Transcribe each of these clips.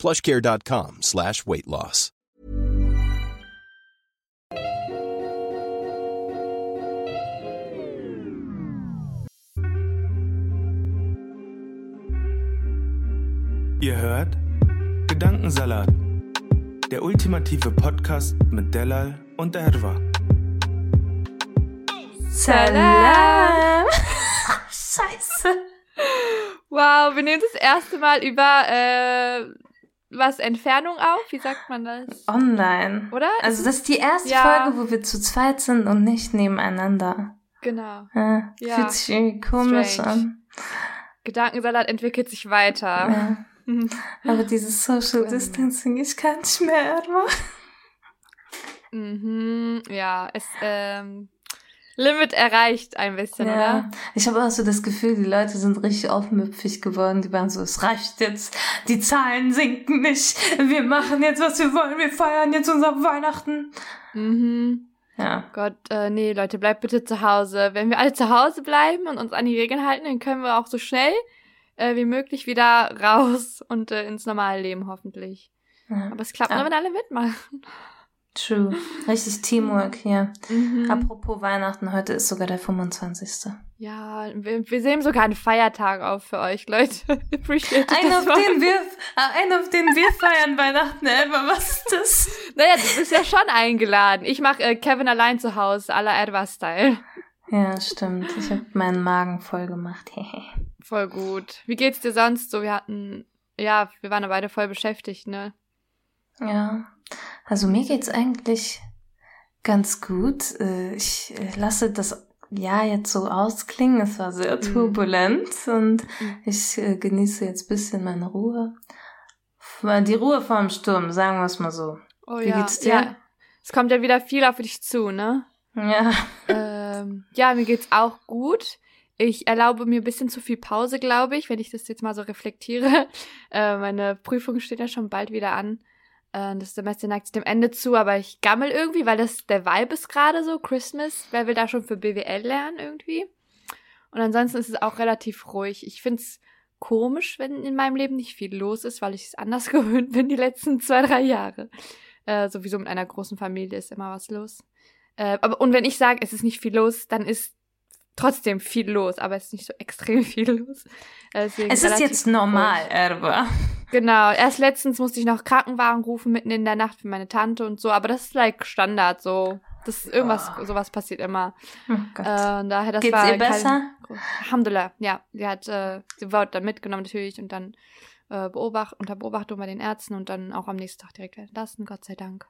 plushcare.com slash weight loss. Ihr hört Gedankensalat, der ultimative Podcast mit Delal und Erwa. Salam. Scheiße. Wow, wir nehmen das erste Mal über äh, was Entfernung auf. Wie sagt man das? Online. Oder? Also das ist die erste Ja. Folge, wo wir zu zweit sind und nicht nebeneinander. Genau. Ja, Ja. Fühlt sich irgendwie komisch Strange. an. Gedankensalat entwickelt sich weiter. Ja. Aber dieses Social. Distancing, ich kann nicht mehr, Erwa. Mhm, ja, es ähm, Limit erreicht ein bisschen, Ja. oder? Ich habe auch so das Gefühl, die Leute sind richtig aufmüpfig geworden. Die waren so, es reicht jetzt, die Zahlen sinken nicht. Wir machen jetzt, was wir wollen. Wir feiern jetzt unser Weihnachten. Mhm. Ja. Gott, äh, nee, Leute, bleibt bitte zu Hause. Wenn wir alle zu Hause bleiben und uns an die Regeln halten, dann können wir auch so schnell äh, wie möglich wieder raus und äh, ins normale Leben hoffentlich. ja. Aber es klappt Ja. nur, wenn alle mitmachen. True. Richtig Teamwork hier. Mhm. Apropos Weihnachten, heute ist sogar der 25. Ja, wir, wir sehen sogar einen Feiertag auf für euch, Leute. Appreciate Ein, das auf den wir, äh, ein, auf den wir feiern Weihnachten, Elba. Was ist das? Naja, du bist ja schon eingeladen. Ich mache äh, Kevin allein zu Hause, à la Edward-Style. Ja, stimmt. Ich habe meinen Magen voll gemacht. Voll gut. Wie geht's dir sonst so? Wir hatten, ja, wir waren ja beide voll beschäftigt, ne? Ja, also mir geht's eigentlich ganz gut. Äh, Ich äh, lasse das Jahr jetzt so ausklingen. Es war sehr Mhm. turbulent und Mhm. ich äh, genieße jetzt bisschen meine Ruhe. Die Ruhe vor dem Sturm, sagen wir es mal so. Oh Wie ja. geht's dir? Ja. Es kommt ja wieder viel auf dich zu, ne? Ja, ähm, ja, mir geht's auch gut. Ich erlaube mir ein bisschen zu viel Pause, glaube ich, wenn ich das jetzt mal so reflektiere. Äh, meine Prüfung steht ja schon bald wieder an. Äh, das Semester neigt sich dem Ende zu, aber ich gammel irgendwie, weil das der Vibe ist gerade so, Christmas. Wer will da schon für BWL lernen irgendwie? Und ansonsten ist es auch relativ ruhig. Ich find's komisch, wenn in meinem Leben nicht viel los ist, weil ich es anders gewöhnt bin die letzten zwei, drei Jahre. Äh, sowieso mit einer großen Familie ist immer was los. Äh, aber, und wenn ich sage, es ist nicht viel los, dann ist trotzdem viel los, aber es ist nicht so extrem viel los. Deswegen es ist jetzt normal, ruhig. Erba. Genau, erst letztens musste ich noch Krankenwagen rufen mitten in der Nacht für meine Tante und so, aber das ist like Standard so. Das ist irgendwas, Oh. sowas passiert immer. Oh Gott. Äh, und daher, das Geht's war ihr besser? Alhamdulillah, ja. Sie hat, äh, sie wurde dann mitgenommen natürlich und dann äh, beobacht, unter Beobachtung bei den Ärzten und dann auch am nächsten Tag direkt entlassen, Gott sei Dank.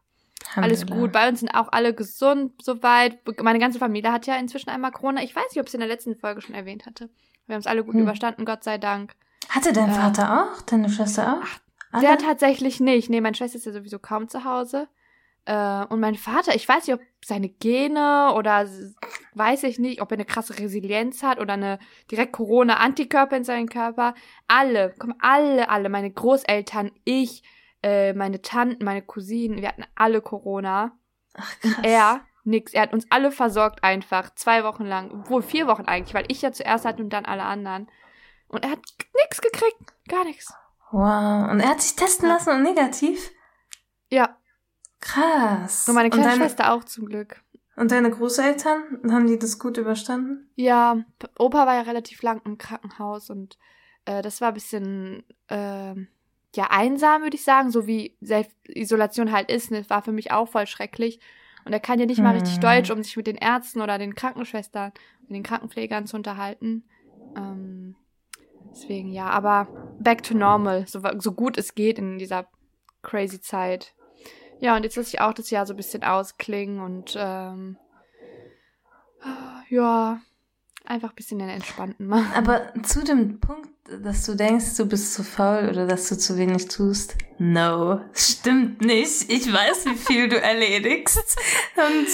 Alles gut. Bei uns sind auch alle gesund soweit. Meine ganze Familie hat ja inzwischen einmal Corona. Ich weiß nicht, ob ich es in der letzten Folge schon erwähnt hatte. Wir haben es alle gut Hm. überstanden, Gott sei Dank. Hatte dein Äh, Vater auch? Deine Schwester auch? Alle? Der tatsächlich nicht. Nee, meine Schwester ist ja sowieso kaum zu Hause. Äh, und mein Vater, ich weiß nicht, ob seine Gene oder weiß ich nicht, ob er eine krasse Resilienz hat oder eine direkt Corona-Antikörper in seinem Körper. Alle, komm, alle, alle, meine Großeltern, ich, äh, meine Tanten, meine Cousinen, wir hatten alle Corona. Ach, krass. Er, nix. Er hat uns alle versorgt einfach. Zwei Wochen lang. Obwohl vier Wochen eigentlich, weil ich ja zuerst hatte und dann alle anderen. Und er hat nix gekriegt. Gar nichts. Wow. Und er hat sich testen Ja. lassen und negativ? Ja. Krass. Und meine kleine deine, Schwester auch zum Glück. Und deine Großeltern, haben die das gut überstanden? Ja, Opa war ja relativ lang im Krankenhaus und äh, das war ein bisschen ähm, ja einsam, würde ich sagen, so wie Selbstisolation halt ist. Das war für mich auch voll schrecklich. Und er kann ja nicht mal richtig Hm. Deutsch, um sich mit den Ärzten oder den Krankenschwestern und den Krankenpflegern zu unterhalten. Ähm, deswegen ja, aber back to normal, so, so gut es geht in dieser crazy Zeit. Ja, und jetzt lasse ich auch das Jahr so ein bisschen ausklingen und ähm, ja, einfach ein bisschen den entspannten machen. Aber zu dem Punkt, dass du denkst, du bist zu faul oder dass du zu wenig tust, no, stimmt nicht. Ich weiß, wie viel du erledigst. Und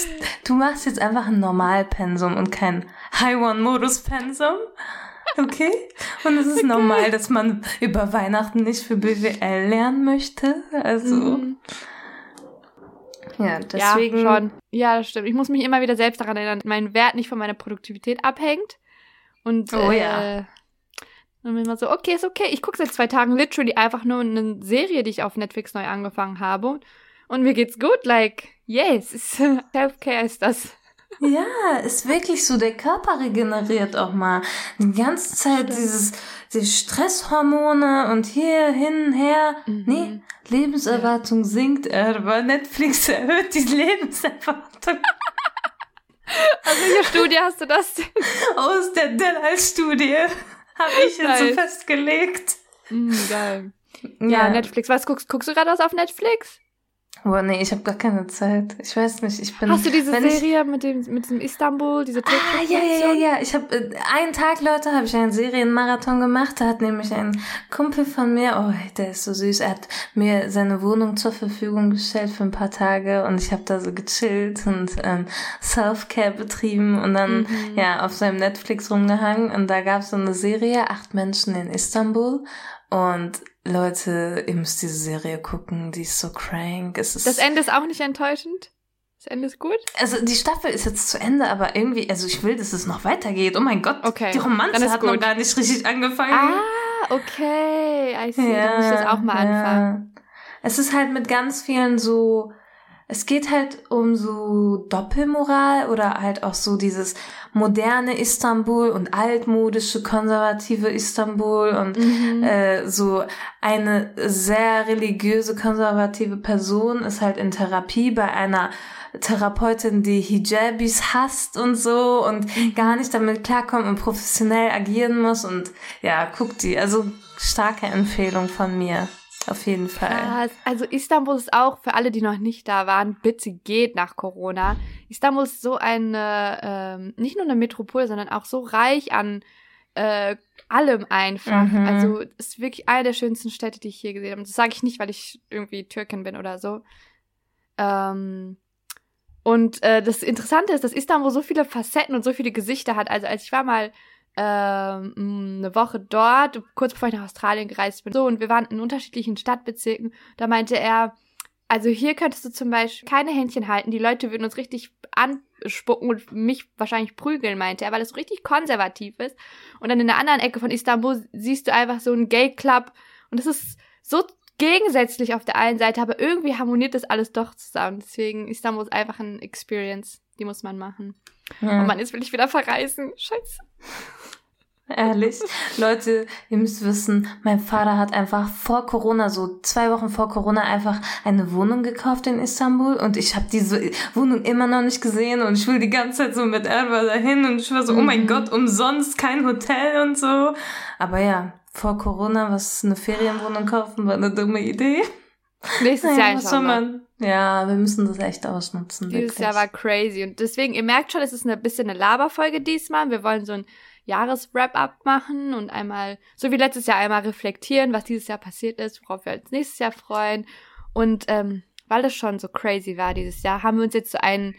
du machst jetzt einfach ein Normalpensum und kein High-One-Modus-Pensum. Okay? Und es ist okay. normal, dass man über Weihnachten nicht für BWL lernen möchte. Also. Mhm. Ja, deswegen. Ja, schon. Ja, das stimmt. Ich muss mich immer wieder selbst daran erinnern, dass mein Wert nicht von meiner Produktivität abhängt. Und, oh äh, ja. Und bin immer so, okay, ist okay. Ich gucke seit zwei Tagen literally einfach nur eine Serie, die ich auf Netflix neu angefangen habe. Und mir geht's gut. Like, yes, Self-Care ist das. Ja, ist wirklich so. Der Körper regeneriert auch mal. Die ganze Zeit dieses, die Stresshormone und hier, hin, her. Mhm. Nee, Lebenserwartung ja. sinkt, aber Netflix erhöht die Lebenserwartung. Aus welcher Studie hast du das denn? Aus der Dellal-Studie habe ich jetzt so festgelegt. Mm, geil. Ja, ja, Netflix. Was guckst, guckst du gerade was auf Netflix? Boah, nee, ich habe gar keine Zeit. Ich weiß nicht, ich bin. Hast du diese Serie ich, mit dem mit diesem Istanbul, diese Ah, ja, ja, ja, ja. Ich habe äh, einen Tag, Leute, habe ich einen Serienmarathon gemacht. Da hat nämlich ein Kumpel von mir, oh, der ist so süß, er hat mir seine Wohnung zur Verfügung gestellt für ein paar Tage und ich habe da so gechillt und ähm, Self-Care betrieben und dann mhm. ja auf seinem Netflix rumgehangen und da gab es so eine Serie, acht Menschen in Istanbul und Leute, ihr müsst diese Serie gucken, die ist so crank. Es ist das Ende ist auch nicht enttäuschend? Das Ende ist gut? Also die Staffel ist jetzt zu Ende, aber irgendwie, also ich will, dass es noch weitergeht. Oh mein Gott, okay. die Romanze hat gut. noch gar nicht richtig angefangen. Ah, okay. I see. Ja, Dann muss ich das auch mal ja. anfangen. Es ist halt mit ganz vielen so es geht halt um so Doppelmoral oder halt auch so dieses moderne Istanbul und altmodische konservative Istanbul und mhm. äh, so eine sehr religiöse konservative Person ist halt in Therapie bei einer Therapeutin, die Hijabis hasst und so und mhm. gar nicht damit klarkommt und professionell agieren muss und ja, guckt die. Also starke Empfehlung von mir. Auf jeden Fall. Krass. Also Istanbul ist auch, für alle, die noch nicht da waren, bitte geht nach Corona. Istanbul ist so eine, ähm, nicht nur eine Metropole, sondern auch so reich an äh, allem einfach. Mhm. Also ist wirklich eine der schönsten Städte, die ich hier gesehen habe. Das sage ich nicht, weil ich irgendwie Türkin bin oder so. Ähm, und äh, das Interessante ist, dass Istanbul so viele Facetten und so viele Gesichter hat. Also als ich war mal ähm, eine Woche dort, kurz bevor ich nach Australien gereist bin. So, und wir waren in unterschiedlichen Stadtbezirken. Da meinte er, also hier könntest du zum Beispiel keine Händchen halten. Die Leute würden uns richtig anspucken und mich wahrscheinlich prügeln, meinte er, weil es so richtig konservativ ist. Und dann in der anderen Ecke von Istanbul siehst du einfach so einen Gay Club. Und es ist so gegensätzlich auf der einen Seite, aber irgendwie harmoniert das alles doch zusammen. Deswegen Istanbul ist einfach ein Experience. Die muss man machen. Ja. Und man ist will ich wieder verreisen. Scheiße. Ehrlich. Leute, ihr müsst wissen, mein Vater hat einfach vor Corona, so zwei Wochen vor Corona, einfach eine Wohnung gekauft in Istanbul und ich habe diese Wohnung immer noch nicht gesehen und ich will die ganze Zeit so mit Erwa dahin und ich war so, mhm. oh mein mhm. Gott, umsonst, kein Hotel und so. Aber ja, vor Corona, was eine Ferienwohnung kaufen, war eine dumme Idee. Nächstes Jahr was soll man? Ja, wir müssen das echt ausnutzen. Dieses wirklich. Jahr war crazy und deswegen, ihr merkt schon, es ist ein bisschen eine Laberfolge diesmal. Wir wollen so ein Jahreswrap-up machen und einmal, so wie letztes Jahr, einmal reflektieren, was dieses Jahr passiert ist, worauf wir uns nächstes Jahr freuen. Und ähm, weil das schon so crazy war dieses Jahr, haben wir uns jetzt so einen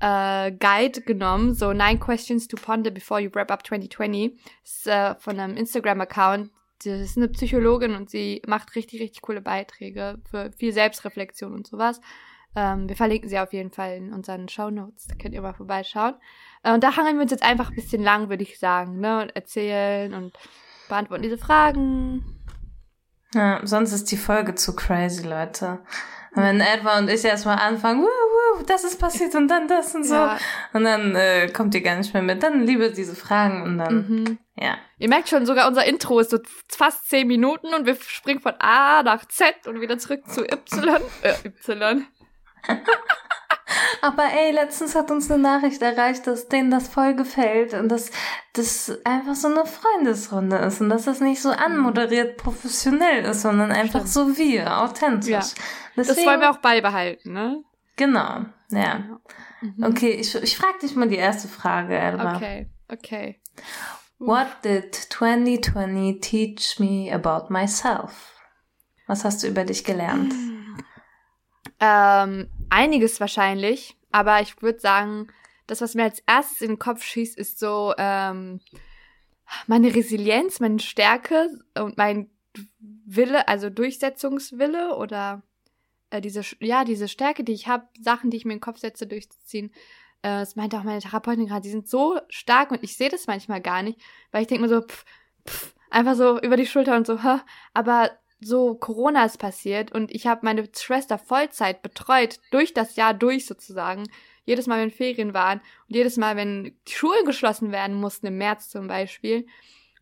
äh, Guide genommen, so Nine Questions to Ponder Before You Wrap Up 2020. Das ist äh, von einem Instagram-Account. Das ist eine Psychologin und sie macht richtig, richtig coole Beiträge für viel Selbstreflexion und sowas. Ähm, wir verlinken sie auf jeden Fall in unseren Show Notes. Da könnt ihr mal vorbeischauen. Äh, und da hangeln wir uns jetzt einfach ein bisschen lang, würde ich sagen, ne? Und erzählen und beantworten diese Fragen. Ja, sonst ist die Folge zu crazy, Leute. Wenn Edward und ich erstmal anfangen, wuh, wuh, das ist passiert und dann das und so. Ja. Und dann äh, kommt ihr gar nicht mehr mit. Dann liebe diese Fragen und dann, mhm. ja. Ihr merkt schon, sogar unser Intro ist so fast zehn Minuten und wir springen von A nach Z und wieder zurück zu Y. Äh, Y. Aber ey, letztens hat uns eine Nachricht erreicht, dass denen das voll gefällt und dass das einfach so eine Freundesrunde ist und dass das nicht so anmoderiert professionell ist, sondern einfach Stimmt. so wir, authentisch. Ja. Deswegen, das wollen wir auch beibehalten, ne? Genau, ja. Mhm. Okay, ich, ich frage dich mal die erste Frage, Elba. Okay. Okay. What did 2020 teach me about myself? Was hast du über dich gelernt? Ähm, einiges wahrscheinlich, aber ich würde sagen, das, was mir als erstes in den Kopf schießt, ist so ähm, meine Resilienz, meine Stärke und mein Wille, also Durchsetzungswille oder äh, diese, ja, diese Stärke, die ich habe, Sachen, die ich mir in den Kopf setze, durchzuziehen. Äh, das meinte auch meine Therapeutin gerade, die sind so stark und ich sehe das manchmal gar nicht, weil ich denke mir so, pff, pff, einfach so über die Schulter und so, hä? aber so Corona ist passiert und ich habe meine Schwester Vollzeit betreut, durch das Jahr durch sozusagen. Jedes Mal, wenn Ferien waren und jedes Mal, wenn die Schulen geschlossen werden mussten, im März zum Beispiel.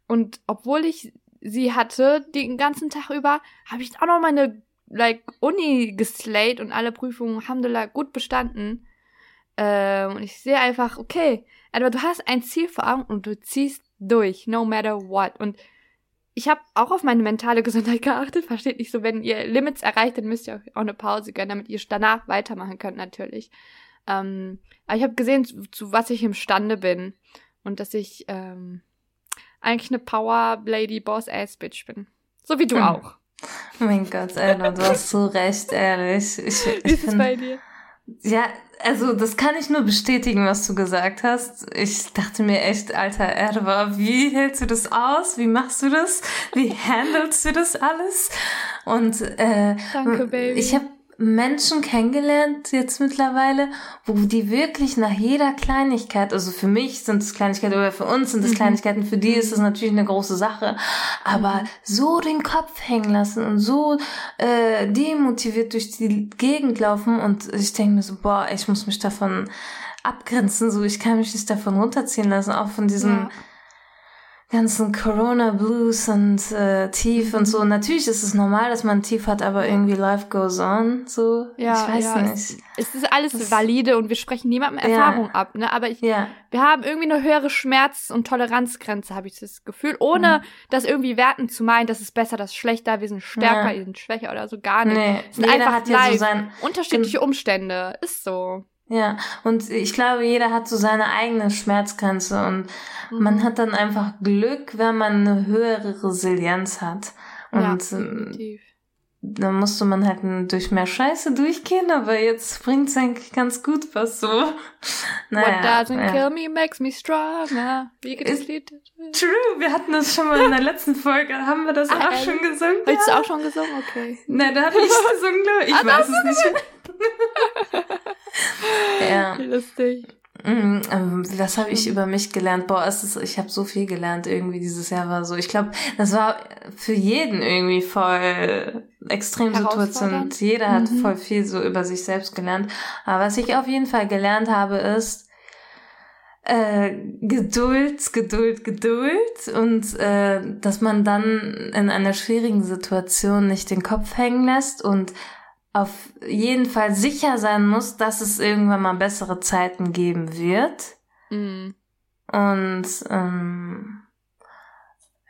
Und obwohl ich sie hatte, den ganzen Tag über, habe ich auch noch meine like, Uni geslayed und alle Prüfungen, haben gut bestanden. Ähm, und ich sehe einfach, okay, aber du hast ein Ziel vor Augen und du ziehst durch, no matter what. Und ich habe auch auf meine mentale Gesundheit geachtet. Versteht nicht so, wenn ihr Limits erreicht, dann müsst ihr auch eine Pause gönnen, damit ihr danach weitermachen könnt, natürlich. Ähm, aber ich habe gesehen, zu, zu, was ich imstande bin. Und dass ich ähm, eigentlich eine Power Lady Boss Ass Bitch bin. So wie du hm. auch. Oh mein Gott, Alter, du hast so recht, ehrlich. Ich, ich wie ist es bei dir? Ja, also das kann ich nur bestätigen, was du gesagt hast. Ich dachte mir echt, alter Erwa, wie hältst du das aus? Wie machst du das? Wie handelst du das alles? Und äh, Danke, Baby. ich habe Menschen kennengelernt jetzt mittlerweile, wo die wirklich nach jeder Kleinigkeit, also für mich sind es Kleinigkeiten oder für uns sind es mhm. Kleinigkeiten, für die ist es natürlich eine große Sache, aber mhm. so den Kopf hängen lassen und so äh, demotiviert durch die Gegend laufen und ich denke mir so, boah, ich muss mich davon abgrenzen, so ich kann mich nicht davon runterziehen lassen, auch von diesem ja ganzen Corona Blues und äh, Tief und so. Natürlich ist es normal, dass man Tief hat, aber irgendwie life goes on. So, ja, ich weiß ja, nicht. Es, es ist alles das, valide und wir sprechen niemandem Erfahrung ja. ab, ne? Aber ich, ja. wir haben irgendwie eine höhere Schmerz- und Toleranzgrenze, habe ich das Gefühl, ohne mhm. das irgendwie werten zu meinen, das ist besser, das ist schlechter, wir sind stärker, ja. wir sind schwächer oder so gar nicht. Nee, es sind einfach hat live, so sein, unterschiedliche Umstände, ist so. Ja, und ich glaube, jeder hat so seine eigene Schmerzgrenze und mhm. man hat dann einfach Glück, wenn man eine höhere Resilienz hat. Und ja, ähm, definitiv. Dann musste man halt durch mehr Scheiße durchgehen, aber jetzt bringt's eigentlich ganz gut was so. Naja, What doesn't ja. kill me makes me stronger. Wie geht das Lied? True, wir hatten das schon mal in der letzten Folge. Haben wir das ah, auch schon gesungen? Hast du auch schon gesungen? Okay. Nein, da habe ich gesungen, glaube ich. Ich ah, weiß es nicht. ja. Lustig. Mhm, ähm, was habe ich über mich gelernt? Boah, es ist, ich habe so viel gelernt irgendwie dieses Jahr war so. Ich glaube, das war für jeden irgendwie voll Extremsituation. Jeder hat mhm. voll viel so über sich selbst gelernt. Aber was ich auf jeden Fall gelernt habe, ist äh, Geduld, Geduld, Geduld und äh, dass man dann in einer schwierigen Situation nicht den Kopf hängen lässt und auf jeden Fall sicher sein muss, dass es irgendwann mal bessere Zeiten geben wird. Mhm. Und ähm,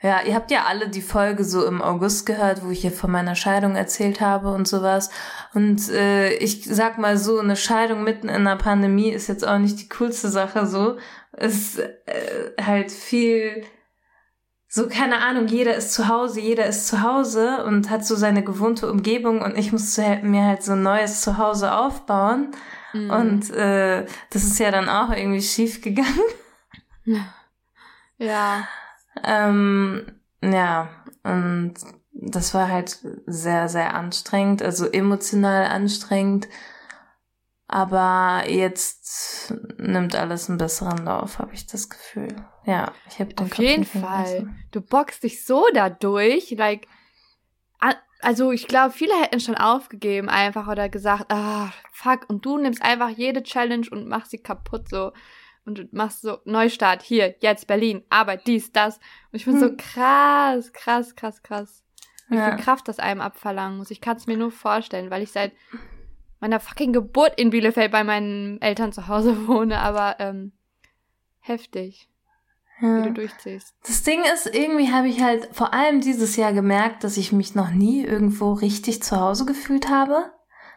ja, ihr habt ja alle die Folge so im August gehört, wo ich hier von meiner Scheidung erzählt habe und sowas. Und äh, ich sag mal so, eine Scheidung mitten in einer Pandemie ist jetzt auch nicht die coolste Sache so. Es ist äh, halt viel so, keine Ahnung, jeder ist zu Hause, jeder ist zu Hause und hat so seine gewohnte Umgebung und ich muss mir halt so ein neues Zuhause aufbauen. Mhm. Und äh, das ist ja dann auch irgendwie schief gegangen. Ja. ähm, ja, und das war halt sehr, sehr anstrengend, also emotional anstrengend. Aber jetzt nimmt alles einen besseren Lauf, habe ich das Gefühl. Ja, ich habe Auf Kopf jeden Fall. Du boxst dich so dadurch, like also ich glaube, viele hätten schon aufgegeben einfach oder gesagt, ah, fuck, und du nimmst einfach jede Challenge und machst sie kaputt so und machst so Neustart hier, jetzt Berlin, Arbeit, dies, das und ich bin hm. so krass, krass, krass, krass. Wie ja. viel Kraft das einem abverlangen muss. Ich kann es mir nur vorstellen, weil ich seit meiner fucking Geburt in Bielefeld bei meinen Eltern zu Hause wohne, aber ähm, heftig, ja. wie du durchziehst. Das Ding ist, irgendwie habe ich halt vor allem dieses Jahr gemerkt, dass ich mich noch nie irgendwo richtig zu Hause gefühlt habe.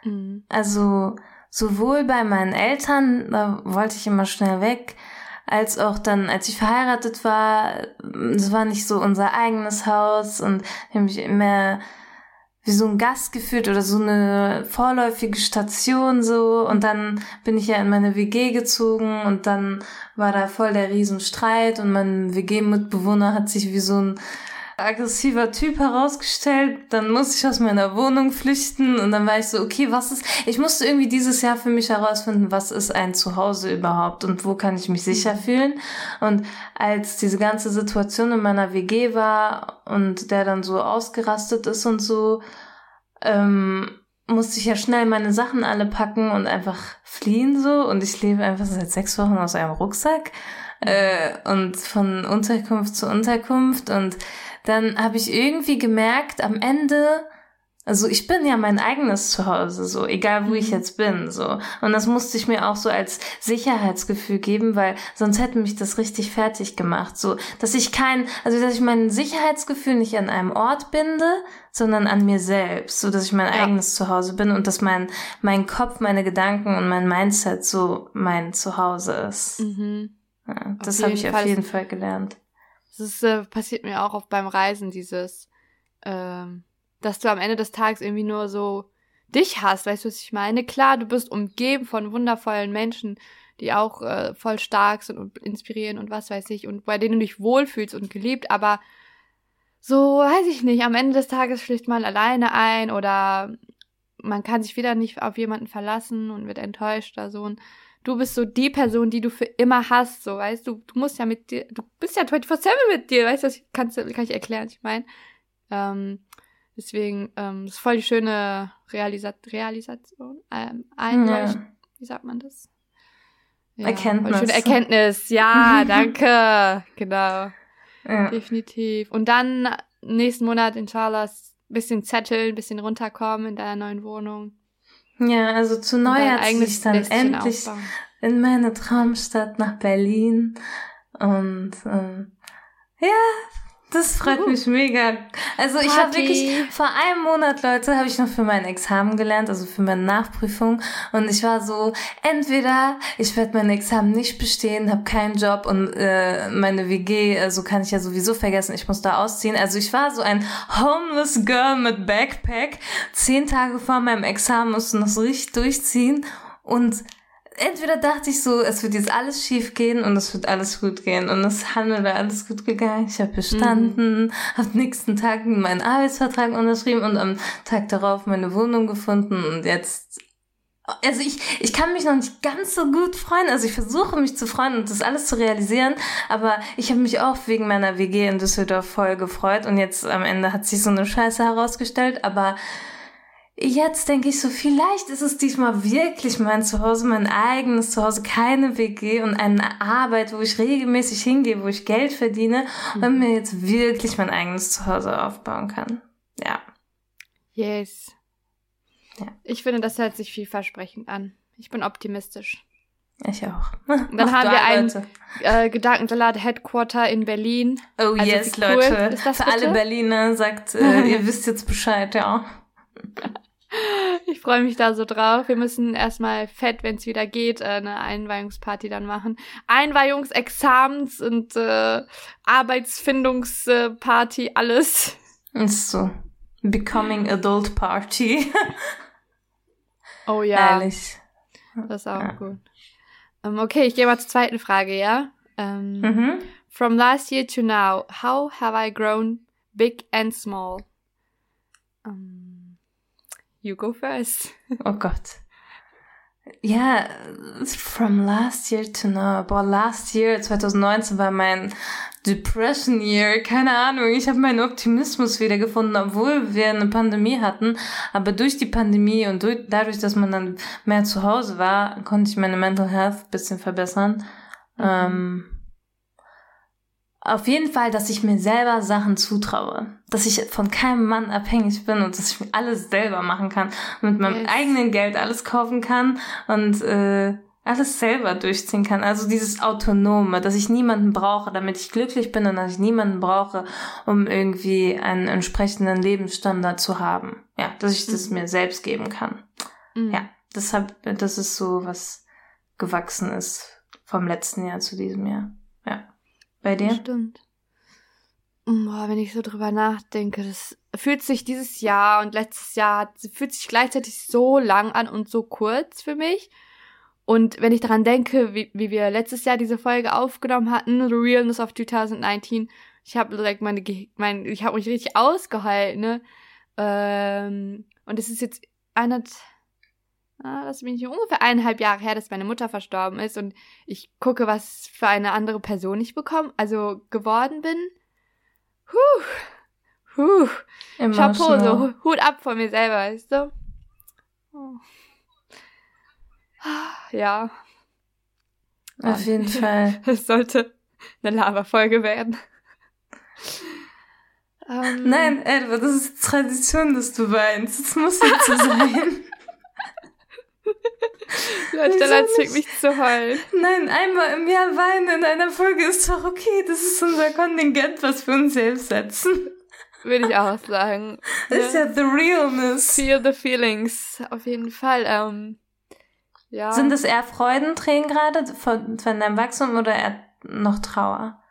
Mhm. Also sowohl bei meinen Eltern, da wollte ich immer schnell weg, als auch dann, als ich verheiratet war, es war nicht so unser eigenes Haus und ich habe mich immer wie so ein Gast gefühlt oder so eine vorläufige Station so. Und dann bin ich ja in meine WG gezogen und dann war da voll der Riesenstreit und mein WG-Mitbewohner hat sich wie so ein aggressiver Typ herausgestellt. Dann musste ich aus meiner Wohnung flüchten. Und dann war ich so, okay, was ist, ich musste irgendwie dieses Jahr für mich herausfinden, was ist ein Zuhause überhaupt und wo kann ich mich sicher fühlen. Und als diese ganze Situation in meiner WG war und der dann so ausgerastet ist und so, ähm, musste ich ja schnell meine Sachen alle packen und einfach fliehen so. Und ich lebe einfach seit sechs Wochen aus einem Rucksack äh, und von Unterkunft zu Unterkunft. Und dann habe ich irgendwie gemerkt, am Ende, also ich bin ja mein eigenes Zuhause, so, egal wo ich mhm. jetzt bin, so. Und das musste ich mir auch so als Sicherheitsgefühl geben, weil sonst hätte mich das richtig fertig gemacht, so, dass ich kein, also dass ich mein Sicherheitsgefühl nicht an einem Ort binde, sondern an mir selbst, so dass ich mein ja. eigenes Zuhause bin und dass mein, mein Kopf, meine Gedanken und mein Mindset so mein Zuhause ist. Mhm. Ja, das habe ich auf jeden Fall gelernt. Das äh, passiert mir auch oft beim Reisen, dieses, ähm, dass du am Ende des Tages irgendwie nur so dich hast, weißt du, was ich meine? Klar, du bist umgeben von wundervollen Menschen, die auch äh, voll stark sind und inspirieren und was weiß ich und bei denen du dich wohlfühlst und geliebt, aber so, weiß ich nicht, am Ende des Tages schläft man alleine ein oder man kann sich wieder nicht auf jemanden verlassen und wird enttäuscht oder so. Und du bist so die Person, die du für immer hast, so, weißt du, du musst ja mit dir, du bist ja 24-7 mit dir, weißt du, das kannst, kann ich erklären, ich meine. Ähm, deswegen, ähm, das ist voll die schöne Realisa Realisation, ähm, Einleucht, ja. wie sagt man das? Ja, Erkenntnis. Schöne Erkenntnis, ja, danke, genau. Ja. Definitiv. Und dann nächsten Monat in Charles bisschen zetteln, bisschen runterkommen in deiner neuen Wohnung. Ja, also zu Neujahr ziehe ich dann endlich aufbauen. in meine Traumstadt nach Berlin. Und ähm, ja, das freut mich mega. Also ich habe wirklich vor einem Monat, Leute, habe ich noch für mein Examen gelernt, also für meine Nachprüfung. Und ich war so, entweder ich werde mein Examen nicht bestehen, habe keinen Job und äh, meine WG, also kann ich ja sowieso vergessen, ich muss da ausziehen. Also ich war so ein homeless Girl mit Backpack. Zehn Tage vor meinem Examen musste noch so richtig durchziehen. Und entweder dachte ich so, es wird jetzt alles schief gehen und es wird alles gut gehen. Und es hat mir da alles gut gegangen. Ich habe bestanden, mhm. habe nächsten Tag meinen Arbeitsvertrag unterschrieben und am Tag darauf meine Wohnung gefunden und jetzt also ich, ich kann mich noch nicht ganz so gut freuen. Also ich versuche mich zu freuen und das alles zu realisieren. Aber ich habe mich auch wegen meiner WG in Düsseldorf voll gefreut. Und jetzt am Ende hat sich so eine Scheiße herausgestellt. Aber Jetzt denke ich so, vielleicht ist es diesmal wirklich mein Zuhause, mein eigenes Zuhause, keine WG und eine Arbeit, wo ich regelmäßig hingehe, wo ich Geld verdiene mhm. und mir jetzt wirklich mein eigenes Zuhause aufbauen kann. Ja. Yes. Ja. Ich finde, das hört sich vielversprechend an. Ich bin optimistisch. Ich auch. Und dann haben wir ein äh, Gedankensalat Headquarter in Berlin. Oh also yes, cool. Leute. Für bitte? alle Berliner sagt, äh, ihr wisst jetzt Bescheid, ja. Ich freue mich da so drauf. Wir müssen erstmal fett, wenn es wieder geht, äh, eine Einweihungsparty dann machen. Einweihungsexamens und äh, Arbeitsfindungsparty, alles. Ist so. Becoming Adult Party. oh ja. Ehrlich. Das ist auch ja. gut. Um, ähm, okay, ich gehe mal zur zweiten Frage, ja? Um, ähm, mhm. From last year to now, how have I grown big and small? Um, You go first. oh Gott. Ja, from last year to now. Boah, last year, 2019 war mein Depression Year. Keine Ahnung, ich habe meinen Optimismus wiedergefunden, obwohl wir eine Pandemie hatten. Aber durch die Pandemie und durch, dadurch, dass man dann mehr zu Hause war, konnte ich meine Mental Health bisschen verbessern. Mhm. Ähm, auf jeden Fall, dass ich mir selber Sachen zutraue. Dass ich von keinem Mann abhängig bin und dass ich mir alles selber machen kann. Mit meinem yes. eigenen Geld alles kaufen kann und äh, alles selber durchziehen kann. Also dieses Autonome, dass ich niemanden brauche, damit ich glücklich bin und dass ich niemanden brauche, um irgendwie einen entsprechenden Lebensstandard zu haben. Ja, dass ich das mhm. mir selbst geben kann. Mhm. Ja, deshalb, das ist so, was gewachsen ist vom letzten Jahr zu diesem Jahr. Bei dir? Stimmt. Boah, wenn ich so drüber nachdenke, das fühlt sich dieses Jahr und letztes Jahr fühlt sich gleichzeitig so lang an und so kurz für mich. Und wenn ich daran denke, wie, wie wir letztes Jahr diese Folge aufgenommen hatten, The Realness of 2019, ich habe direkt meine, mein, ich habe mich richtig ausgeheult, ne? Ähm, und es ist jetzt eineinhalb, ah, das bin ich ungefähr eineinhalb Jahre her, dass meine Mutter verstorben ist und ich gucke, was für eine andere Person ich bekomme, also geworden bin. Huh. Huh. Chapeau, so Hut ab von mir selber, weißt du? Oh. Ja. Auf jeden Fall. Es sollte eine Lava-Folge werden. Ähm, Nein, Edward, das ist Tradition, dass du weinst. Das muss jetzt so sein. Leute, dann zwingt mich zu heulen. Nein, einmal im Jahr weinen in einer Folge ist doch okay. Das ist unser Kontingent, was wir uns selbst setzen. Würde ich auch sagen. Das ist ja the realness. Feel the feelings. Auf jeden Fall. Ähm, ja. Sind es eher Freudentränen gerade von, von deinem Wachstum oder eher noch Trauer?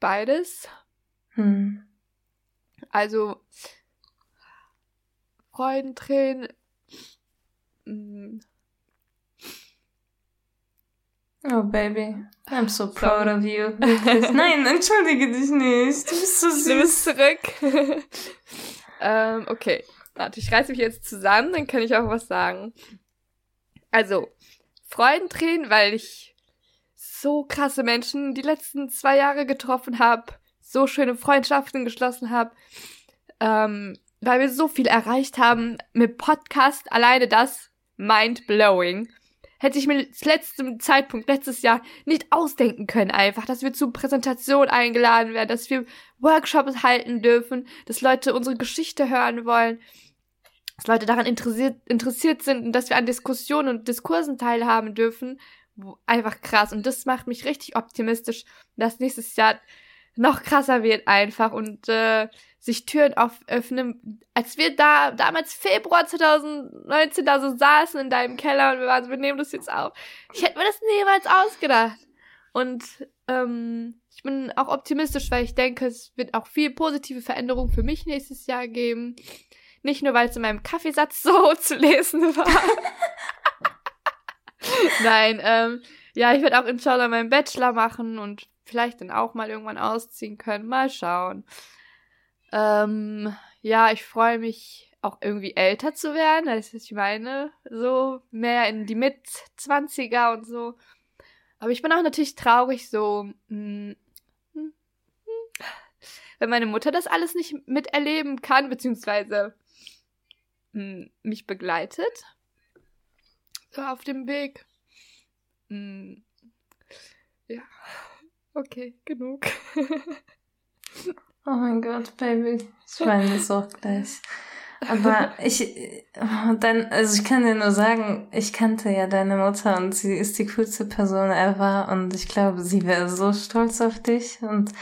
Beides. Hm. Also Freudentränen. Hm. Oh, Baby. I'm so proud of you. Nein, entschuldige dich nicht. Du bist so süß. Du bist zurück. ähm, okay. Warte, ich reiße mich jetzt zusammen, dann kann ich auch was sagen. Also, Freudentränen, weil ich so krasse Menschen die letzten zwei Jahre getroffen habe, so schöne Freundschaften geschlossen habe, ähm, weil wir so viel erreicht haben mit Podcast, alleine das mind blowing. Hätte ich mir zu letztem Zeitpunkt, letztes Jahr, nicht ausdenken können einfach, dass wir zu Präsentation eingeladen werden, dass wir Workshops halten dürfen, dass Leute unsere Geschichte hören wollen, dass Leute daran interessiert, interessiert sind und dass wir an Diskussionen und Diskursen teilhaben dürfen einfach krass. Und das macht mich richtig optimistisch, dass nächstes Jahr noch krasser wird einfach und äh, sich Türen öffnen. Als wir da damals Februar 2019 da so saßen in deinem Keller und wir waren so, wir nehmen das jetzt auf. Ich hätte mir das niemals ausgedacht. Und ähm, ich bin auch optimistisch, weil ich denke, es wird auch viel positive Veränderungen für mich nächstes Jahr geben. Nicht nur, weil es in meinem Kaffeesatz so zu lesen war. Nein, ähm, ja, ich werde auch inshallah meinen Bachelor machen und vielleicht dann auch mal irgendwann ausziehen können. Mal schauen. Ähm, ja, ich freue mich auch irgendwie älter zu werden, ist, ich meine, so mehr in die Mit-20er und so. Aber ich bin auch natürlich traurig, so, mh, hm, hm, hm, wenn meine Mutter das alles nicht miterleben kann, beziehungsweise mh, mich begleitet. So auf dem Weg. Mm. Ja. Okay, genug. oh mein Gott, Baby. Ich weine jetzt auch gleich. Aber ich, dann, also ich kann dir nur sagen, ich kannte ja deine Mutter und sie ist die coolste Person ever und ich glaube, sie wäre so stolz auf dich und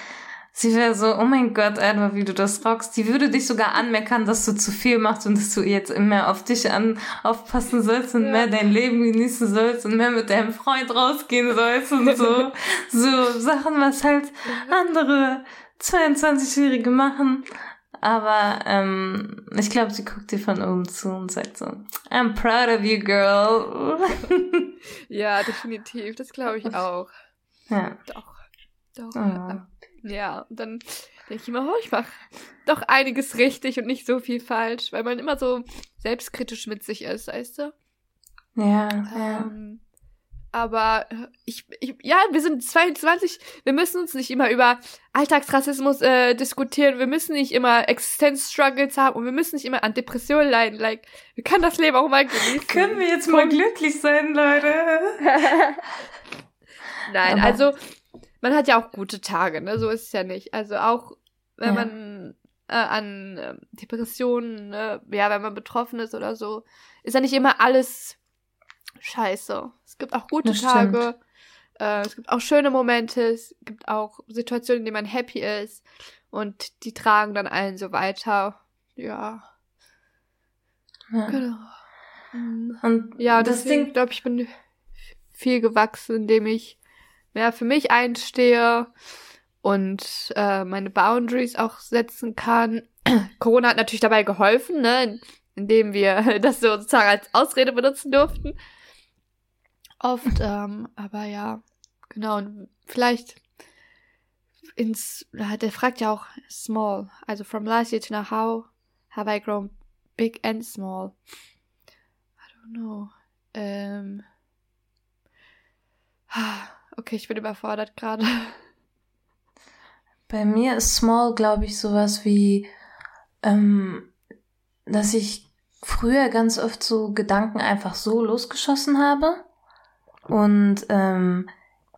Sie wäre so, oh mein Gott, Edward, wie du das rockst. Die würde dich sogar anmeckern, dass du zu viel machst und dass du jetzt mehr auf dich an, aufpassen sollst und ja. mehr dein Leben genießen sollst und mehr mit deinem Freund rausgehen sollst und so. so Sachen, was halt andere 22-Jährige machen. Aber ähm, ich glaube, sie guckt dir von oben zu und sagt so, I'm proud of you, girl. ja, definitiv. Das glaube ich auch. Ja. Doch. Doch. Oh. Ja, und dann denke ich immer, oh, ich mache doch einiges richtig und nicht so viel falsch, weil man immer so selbstkritisch mit sich ist, weißt du? Ja, ja. Ähm, aber ich, ich, ja, wir sind 22, wir müssen uns nicht immer über Alltagsrassismus äh, diskutieren, wir müssen nicht immer Existenzstruggles haben und wir müssen nicht immer an Depressionen leiden. Like, wir können das Leben auch mal genießen. Können wir jetzt mal glücklich sein, Leute? Nein, aber also man hat ja auch gute Tage, ne? So ist es ja nicht. Also auch wenn ja. man äh, an äh, Depressionen, äh, ja, wenn man betroffen ist oder so, ist ja nicht immer alles scheiße. Es gibt auch gute Tage. Äh, es gibt auch schöne Momente. Es gibt auch Situationen, in denen man happy ist. Und die tragen dann allen so weiter. Ja. ja. Genau. Und ja, das Ding, glaube ich, bin viel gewachsen, indem ich mehr für mich einstehe und äh, meine Boundaries auch setzen kann. Corona hat natürlich dabei geholfen, ne, indem wir das sozusagen als Ausrede benutzen durften. Oft, ähm, aber ja, genau. Und vielleicht ins, der fragt ja auch small, also from last year to now, how have I grown big and small? I don't know. Ähm, okay, ich bin überfordert gerade. Bei mir ist small, glaube ich, sowas wie, ähm, dass ich früher ganz oft so Gedanken einfach so losgeschossen habe und ähm,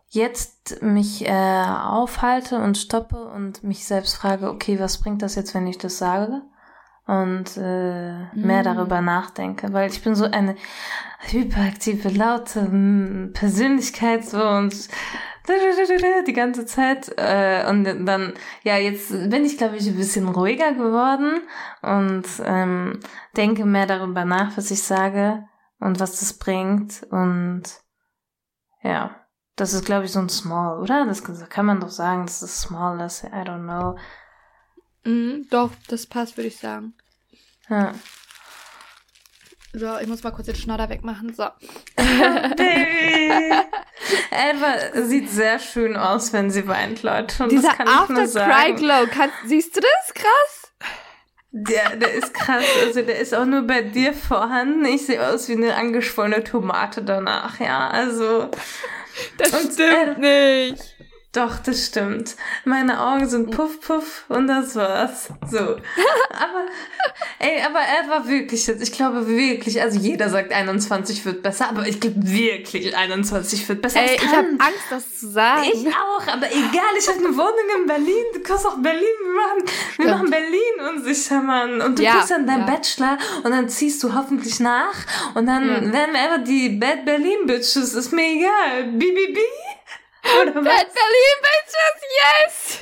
jetzt mich äh, aufhalte und stoppe und mich selbst frage, okay, was bringt das jetzt, wenn ich das sage? Und äh, mehr mm. darüber nachdenke, weil ich bin so eine hyperaktive, laute mm, Persönlichkeit so und die ganze Zeit. Äh, und dann, ja, jetzt bin ich, glaube ich, ein bisschen ruhiger geworden und ähm, denke mehr darüber nach, was ich sage und was das bringt. Und ja. Das ist, glaube ich, so ein Small, oder? Das kann man doch sagen, das ist Small ist. I don't know. Mm, doch, das passt, würde ich sagen. Ja. So, ich muss mal kurz den Schnodder wegmachen. So. Baby! Edward sieht sehr schön aus, wenn sie weint, Leute. Und Dieser After-Cry-Glow, siehst du das? Krass. Der, der ist krass. Also der ist auch nur bei dir vorhanden. Ich sehe aus wie eine angeschwollene Tomate danach, ja. Also. Das stimmt äh, nicht. Doch, das stimmt. Meine Augen sind puff puff und das war's. So. Aber, ey, aber er war wirklich jetzt, ich glaube wirklich, also jeder sagt 21 wird besser, aber ich glaube wirklich 21 wird besser. Ey, ich habe Angst, das zu sagen. Ich auch, aber egal, ich habe eine Wohnung in Berlin, du kannst auch Berlin, wir machen, wir machen Berlin unsicher, Mann. Und du ja, kriegst dann deinen ja. Bachelor und dann ziehst du hoffentlich nach und dann ja. werden wir einfach die Bad Berlin Bitches, ist mir egal. BBB. Oder was? Bad Berlin Bitches, yes!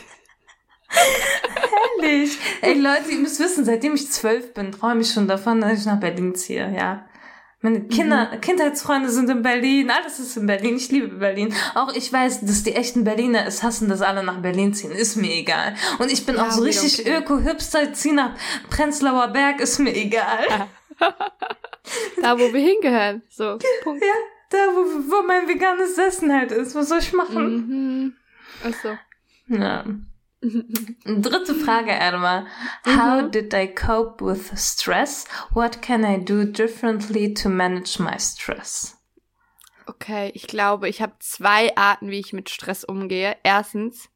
Herrlich. Ey Leute, ihr müsst wissen, seitdem ich zwölf bin, träume ich schon davon, dass ich nach Berlin ziehe, ja. Meine Kinder, mhm. Kindheitsfreunde sind in Berlin, alles ist in Berlin, ich liebe Berlin. Auch ich weiß, dass die echten Berliner es hassen, dass alle nach Berlin ziehen, ist mir egal. Und ich bin ja, auch so richtig okay. öko-hipster, zieh nach Prenzlauer Berg, ist mir egal. da, wo wir hingehören, so, Punkt. Ja, da, wo, wo mein veganes Essen halt ist. Was soll ich machen? Mhm. Achso. Ja. Dritte Frage, Erma. How mhm. did I cope with stress? What can I do differently to manage my stress? Okay, ich glaube, ich habe zwei Arten, wie ich mit Stress umgehe. Erstens,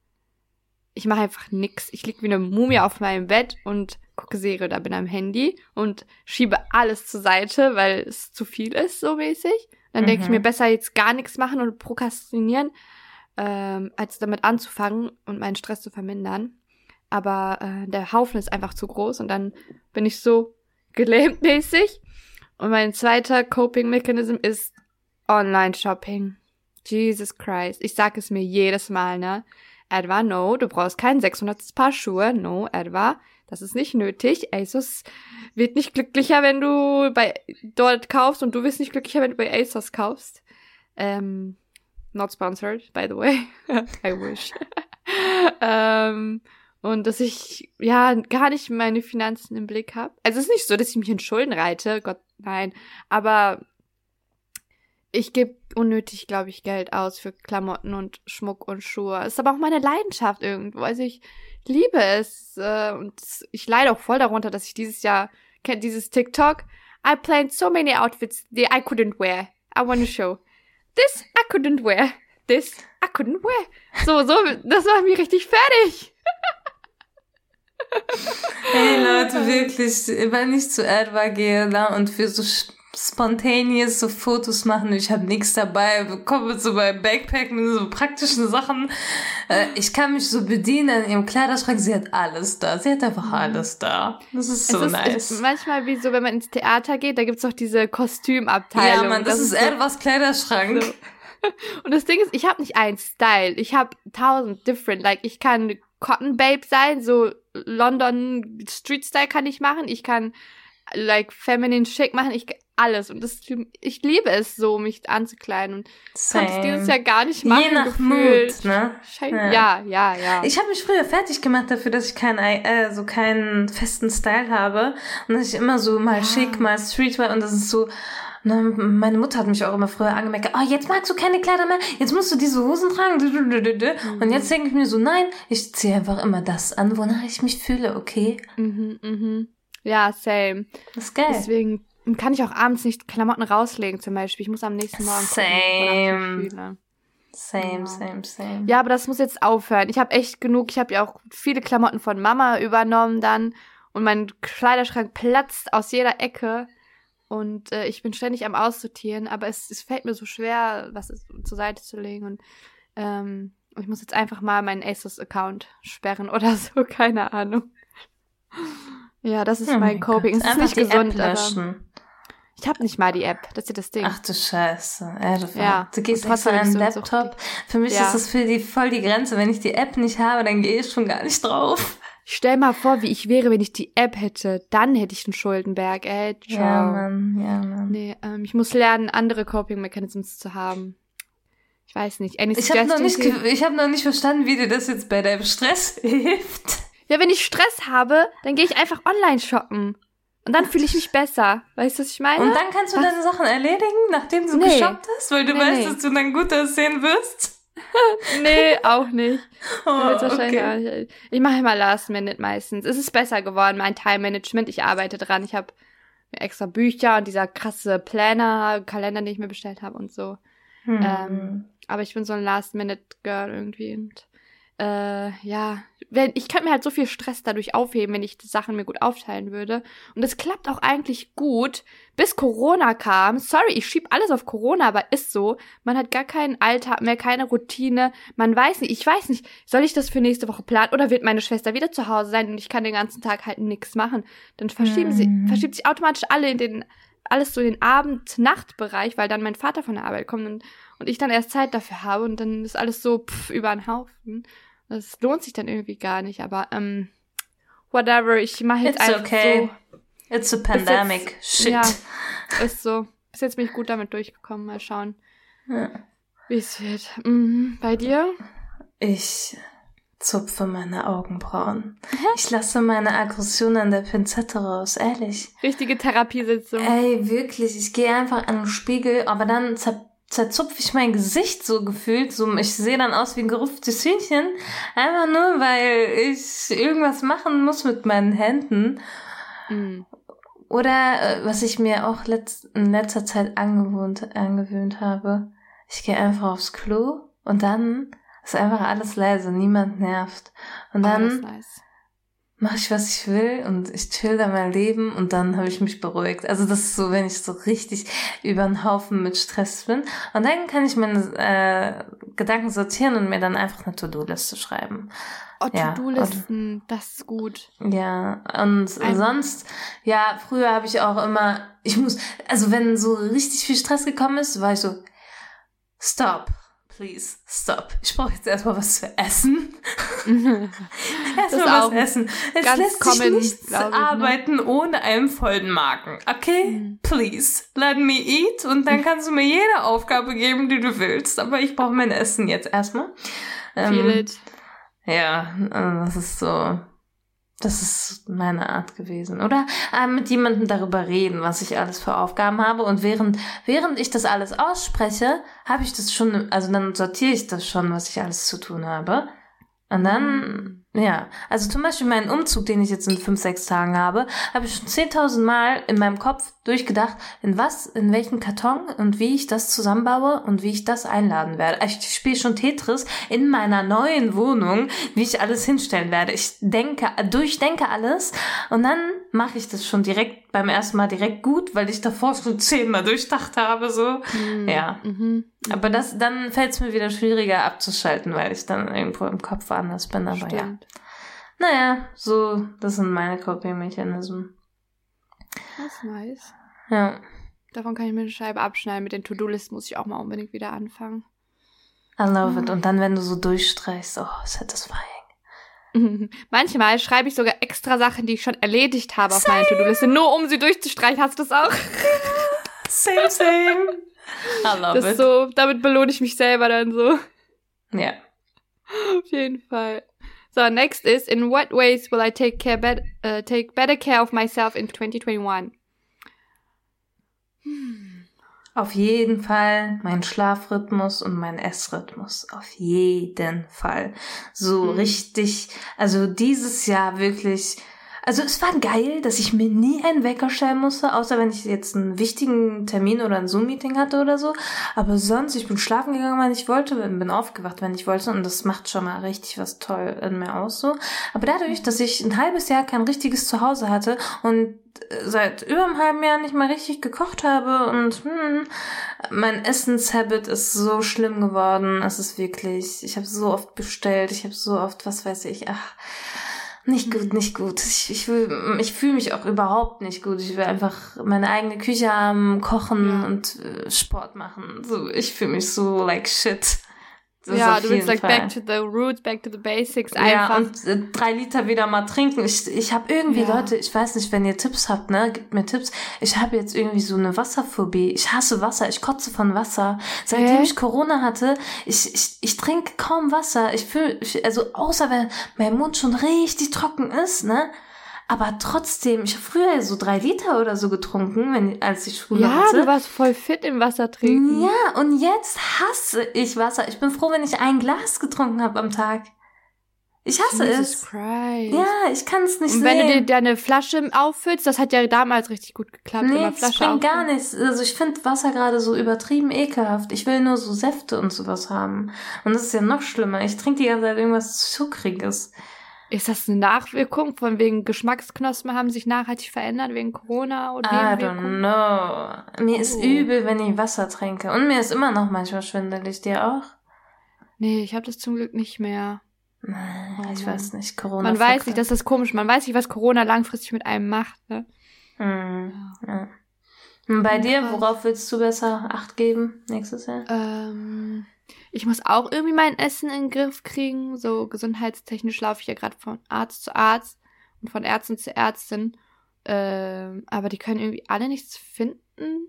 ich mache einfach nix. Ich lieg wie eine Mumie auf meinem Bett und gucke Serie oder bin am Handy und schiebe alles zur Seite, weil es zu viel ist, so mäßig. Dann mhm. denke ich mir, mhm. besser jetzt gar nichts machen und prokrastinieren, ähm, als damit anzufangen und meinen Stress zu vermindern. Aber äh, der Haufen ist einfach zu groß und dann bin ich so gelähmt mäßig. Und mein zweiter Coping-Mechanism ist Online-Shopping. Jesus Christ. Ich sag es mir jedes Mal, ne? Edwa, no, du brauchst kein 600. Paar Schuhe. No, Edwa, das ist nicht nötig. ASOS wird nicht glücklicher, wenn du bei dort kaufst und du wirst nicht glücklicher, wenn du bei ASOS kaufst. Ähm, not sponsored, by the way. I wish. ähm, und dass ich ja gar nicht meine Finanzen im Blick habe. Also es ist nicht so, dass ich mich in Schulden reite, Gott nein, aber ich gebe unnötig, glaube ich, Geld aus für Klamotten und Schmuck und Schuhe. Ist aber auch meine Leidenschaft irgendwo. Also ich liebe es äh, und ich leide auch voll darunter, dass ich dieses Jahr kennt dieses TikTok. I planned so many outfits that I couldn't wear. I want to show. This I couldn't wear. This I couldn't wear. So, so, das war mir richtig fertig. Hey Leute, wirklich, wenn ich zu Edwa gehe da und für so spontaneous so Fotos machen. Ich habe nichts dabei, komme so bei Backpack mit so praktischen Sachen. Äh, ich kann mich so bedienen in ihrem Kleiderschrank. Sie hat alles da. Sie hat einfach mhm. alles da. Das ist so es nice. Ist manchmal wie so, wenn man ins Theater geht, da gibt's auch diese Kostümabteilung. Ja, man, das, das ist, ist etwas Kleiderschrank. So. Und das Ding ist, ich habe nicht einen Style. Ich habe tausend different. Like, ich kann Cotton Babe sein, so London Street Style kann ich machen. Ich kann like feminine schick machen, ich alles und das ich liebe es so mich anzukleiden und konnte es dieses Jahr gar nicht machen. Je nach gefühlt. Mood, ne? Schein- Ja, ja, ja. Ich habe mich früher fertig gemacht dafür, dass ich keinen äh, so keinen festen Style habe und dass ich immer so mal Ja. schick, mal Streetwear und das ist so ne, meine Mutter hat mich auch immer früher angemerkt, oh, jetzt magst du keine Kleider mehr, jetzt musst du diese Hosen tragen. dü. Mhm. Und jetzt denke ich mir so, nein, ich ziehe einfach immer das an, wonach ich mich fühle, okay? mhm, mhm. Ja, same. Das ist geil. Deswegen kann ich auch abends nicht Klamotten rauslegen zum Beispiel. Ich muss am nächsten Morgen gucken, Same. fühle. Same, same, same. Ja, aber das muss jetzt aufhören. Ich habe echt genug. Ich habe ja auch viele Klamotten von Mama übernommen dann. Und mein Kleiderschrank platzt aus jeder Ecke. Und äh, ich bin ständig am Aussortieren. Aber es, es fällt mir so schwer, was ist, zur Seite zu legen. Und ähm, ich muss jetzt einfach mal meinen ASOS-Account sperren oder so. Keine Ahnung. Ja, das ist Oh mein Coping. Es ist Einfach nicht die gesund, App aber löschen. ich habe nicht mal die App. Das ist ja das Ding. Ach du Scheiße. Ja, du, Ja, du gehst extra an so Laptop. Für mich Ja. ist das für die voll die Grenze. Wenn ich die App nicht habe, dann gehe ich schon gar nicht drauf. Stell mal vor, wie ich wäre, wenn ich die App hätte. Dann hätte ich einen Schuldenberg, ey. Ciao. Ja, Mann, ja, Mann. Nee, ähm, ich muss lernen, andere Coping Mechanisms zu haben. Ich weiß nicht. Any Ich habe noch, nicht ich hab noch nicht verstanden, wie dir das jetzt bei deinem Stress hilft. Ja, wenn ich Stress habe, dann gehe ich einfach online shoppen. Und dann fühle ich mich besser. Weißt du, was ich meine? Und dann kannst du Was? deine Sachen erledigen, nachdem du Nee. geshoppt hast, weil du Nee, weißt, nee. dass du dann gut aussehen wirst. nee, auch nicht. Oh, okay. nicht. Ich mache immer Last Minute meistens. Es ist besser geworden, mein Time Management. Ich arbeite dran. Ich habe mir extra Bücher und dieser krasse Planner, Kalender, den ich mir bestellt habe und so. Hm. Ähm, aber ich bin so ein Last-Minute-Girl irgendwie. Und äh, ja, wenn, ich könnte mir halt so viel Stress dadurch aufheben, wenn ich die Sachen mir gut aufteilen würde. Und es klappt auch eigentlich gut, bis Corona kam. Sorry, ich schieb alles auf Corona, aber ist so. Man hat gar keinen Alltag mehr, keine Routine. Man weiß nicht, ich weiß nicht, soll ich das für nächste Woche planen oder wird meine Schwester wieder zu Hause sein und ich kann den ganzen Tag halt nichts machen? Dann verschieben sie, Mhm. verschiebt sich automatisch alle in den alles so in den Abend-Nacht-Bereich, weil dann mein Vater von der Arbeit kommt und, und ich dann erst Zeit dafür habe und dann ist alles so pff, über den Haufen. Das lohnt sich dann irgendwie gar nicht, aber ähm, whatever, ich mache jetzt It's einfach okay. It's a pandemic. jetzt- Shit. ja. so. Ist so. Bis jetzt bin ich gut damit durchgekommen. Mal schauen, Ja. wie es wird. Mhm. Bei dir? Ich zupfe meine Augenbrauen. Ich lasse meine Aggression an der Pinzette raus, ehrlich. Richtige Therapiesitzung. Ey, wirklich, ich gehe einfach an den Spiegel, aber dann zer zerzupfe ich mein Gesicht so gefühlt, so ich sehe dann aus wie ein gerupftes Hühnchen, einfach nur, weil ich irgendwas machen muss mit meinen Händen. Mhm. Oder äh, was ich mir auch letzt, in letzter Zeit angewohnt, angewöhnt habe, ich gehe einfach aufs Klo und dann ist einfach alles leise, niemand nervt. Und Oh, dann nice. Mache ich, was ich will und ich chill da mein Leben und dann habe ich mich beruhigt. Also das ist so, wenn ich so richtig über den Haufen mit Stress bin. Und dann kann ich meine äh, Gedanken sortieren und mir dann einfach eine To-Do-Liste schreiben. Oh, Ja, To-Do-Listen, das ist gut. Ja, und Ein- sonst, ja, früher habe ich auch immer, ich muss, also wenn so richtig viel Stress gekommen ist, war ich so, stop, please, stop. Ich brauche jetzt erstmal was zu essen. Ist Erstmal was essen. Es ganz lässt sich common, nicht glaub ich, ne? arbeiten ohne einen vollen Magen. Okay? Mhm. Please, let me eat und dann kannst du mir jede Aufgabe geben, die du willst. Aber ich brauche mein Essen jetzt erstmal. Feel Ähm, it. ja, also das ist so, das ist meine Art gewesen. Oder äh, mit jemandem darüber reden, was ich alles für Aufgaben habe. Und während, während ich das alles ausspreche, habe ich das schon, also dann sortiere ich das schon, was ich alles zu tun habe. Und dann, ja, also zum Beispiel meinen Umzug, den ich jetzt in fünf, sechs Tagen habe, habe ich schon 10.000 Mal in meinem Kopf durchgedacht, in was, in welchen Karton und wie ich das zusammenbaue und wie ich das einladen werde. Also Ich spiele schon Tetris in meiner neuen Wohnung, wie ich alles hinstellen werde. Ich denke, durchdenke alles und dann mache ich das schon direkt beim ersten Mal direkt gut, weil ich davor schon zehnmal durchdacht habe, so. Mhm. Ja. Mhm. Aber das, dann fällt es mir wieder schwieriger abzuschalten, weil ich dann irgendwo im Kopf woanders bin. Aber ja. Naja, so, das sind meine Coping-Mechanismen. Das ist nice. Ja. Davon kann ich mir eine Scheibe abschneiden. Mit den To-Do-Listen muss ich auch mal unbedingt wieder anfangen. I love it. Und dann, wenn du so durchstreichst, oh, satisfying. Manchmal schreibe ich sogar extra Sachen, die ich schon erledigt habe auf meine To-Do-Liste, nur um sie durchzustreichen. Hast du das auch? Same, same. I love Das it. so, damit belohne ich mich selber dann so. Ja. Auf jeden Fall. So, next is, in what ways will I take care bet uh, take better care of myself in 2021? Auf jeden Fall mein Schlafrhythmus und mein Essrhythmus. Auf jeden Fall. So Mhm. richtig, also dieses Jahr wirklich. Also es war geil, dass ich mir nie einen Wecker stellen musste, außer wenn ich jetzt einen wichtigen Termin oder ein Zoom-Meeting hatte oder so. Aber sonst, ich bin schlafen gegangen, wenn ich wollte, bin aufgewacht, wenn ich wollte. Und das macht schon mal richtig was toll in mir aus so. Aber dadurch, dass ich ein halbes Jahr kein richtiges Zuhause hatte und äh, seit über einem halben Jahr nicht mal richtig gekocht habe und hm, mein Essenshabit ist so schlimm geworden. Es ist wirklich, ich habe so oft bestellt, ich habe so oft, was weiß ich, ach, nicht gut, nicht gut. Ich, ich, will, ich fühle mich auch überhaupt nicht gut. Ich will einfach meine eigene Küche haben, kochen Ja. und äh, Sport machen. So, ich fühle mich so like shit. Das ja, du willst like Fall. back to the roots, back to the basics Ja, einfach. und äh, drei Liter wieder mal trinken. Ich, ich habe irgendwie, Ja. Leute, ich weiß nicht, wenn ihr Tipps habt, ne, gebt mir Tipps. Ich habe jetzt irgendwie so eine Wasserphobie. Ich hasse Wasser, ich kotze von Wasser. Seitdem Hä? ich Corona hatte, ich, ich, ich trinke kaum Wasser. Ich fühle, also außer wenn mein Mund schon richtig trocken ist, ne. Aber trotzdem, ich habe früher so drei Liter oder so getrunken, wenn, als ich Schule ja, hatte. du warst voll fit im Wasser trinken. Ja, und jetzt hasse ich Wasser. Ich bin froh, wenn ich ein Glas getrunken habe am Tag. Ich hasse Jesus es. Christ. Ja, ich kann es nicht Und wenn du dir deine Flasche auffüllst, das hat ja damals richtig gut geklappt. nee, immer das Flasche bringt gar auffüllen. nichts. Also ich finde Wasser gerade so übertrieben ekelhaft. Ich will nur so Säfte und sowas haben. Und das ist ja noch schlimmer. Ich trinke die ganze Zeit irgendwas Zuckriges. Ist das eine Nachwirkung von wegen Geschmacksknospen haben sich nachhaltig verändert wegen Corona oder I don't know. Mir ist Oh. übel, wenn ich Wasser trinke. Und mir ist immer noch manchmal schwindelig. Dir auch? Nee, ich habe das zum Glück nicht mehr. Ich weiß nicht. Corona. Man weiß nicht, das ist komisch. Man weiß nicht, was Corona langfristig mit einem macht. Ne? Hm, ja. Und bei dir, Krass. worauf willst du besser Acht geben nächstes Jahr? Ähm, ich muss auch irgendwie mein Essen in den Griff kriegen. So gesundheitstechnisch laufe ich ja gerade von Arzt zu Arzt und von Ärztin zu Ärztin. Ähm, aber die können irgendwie alle nichts finden.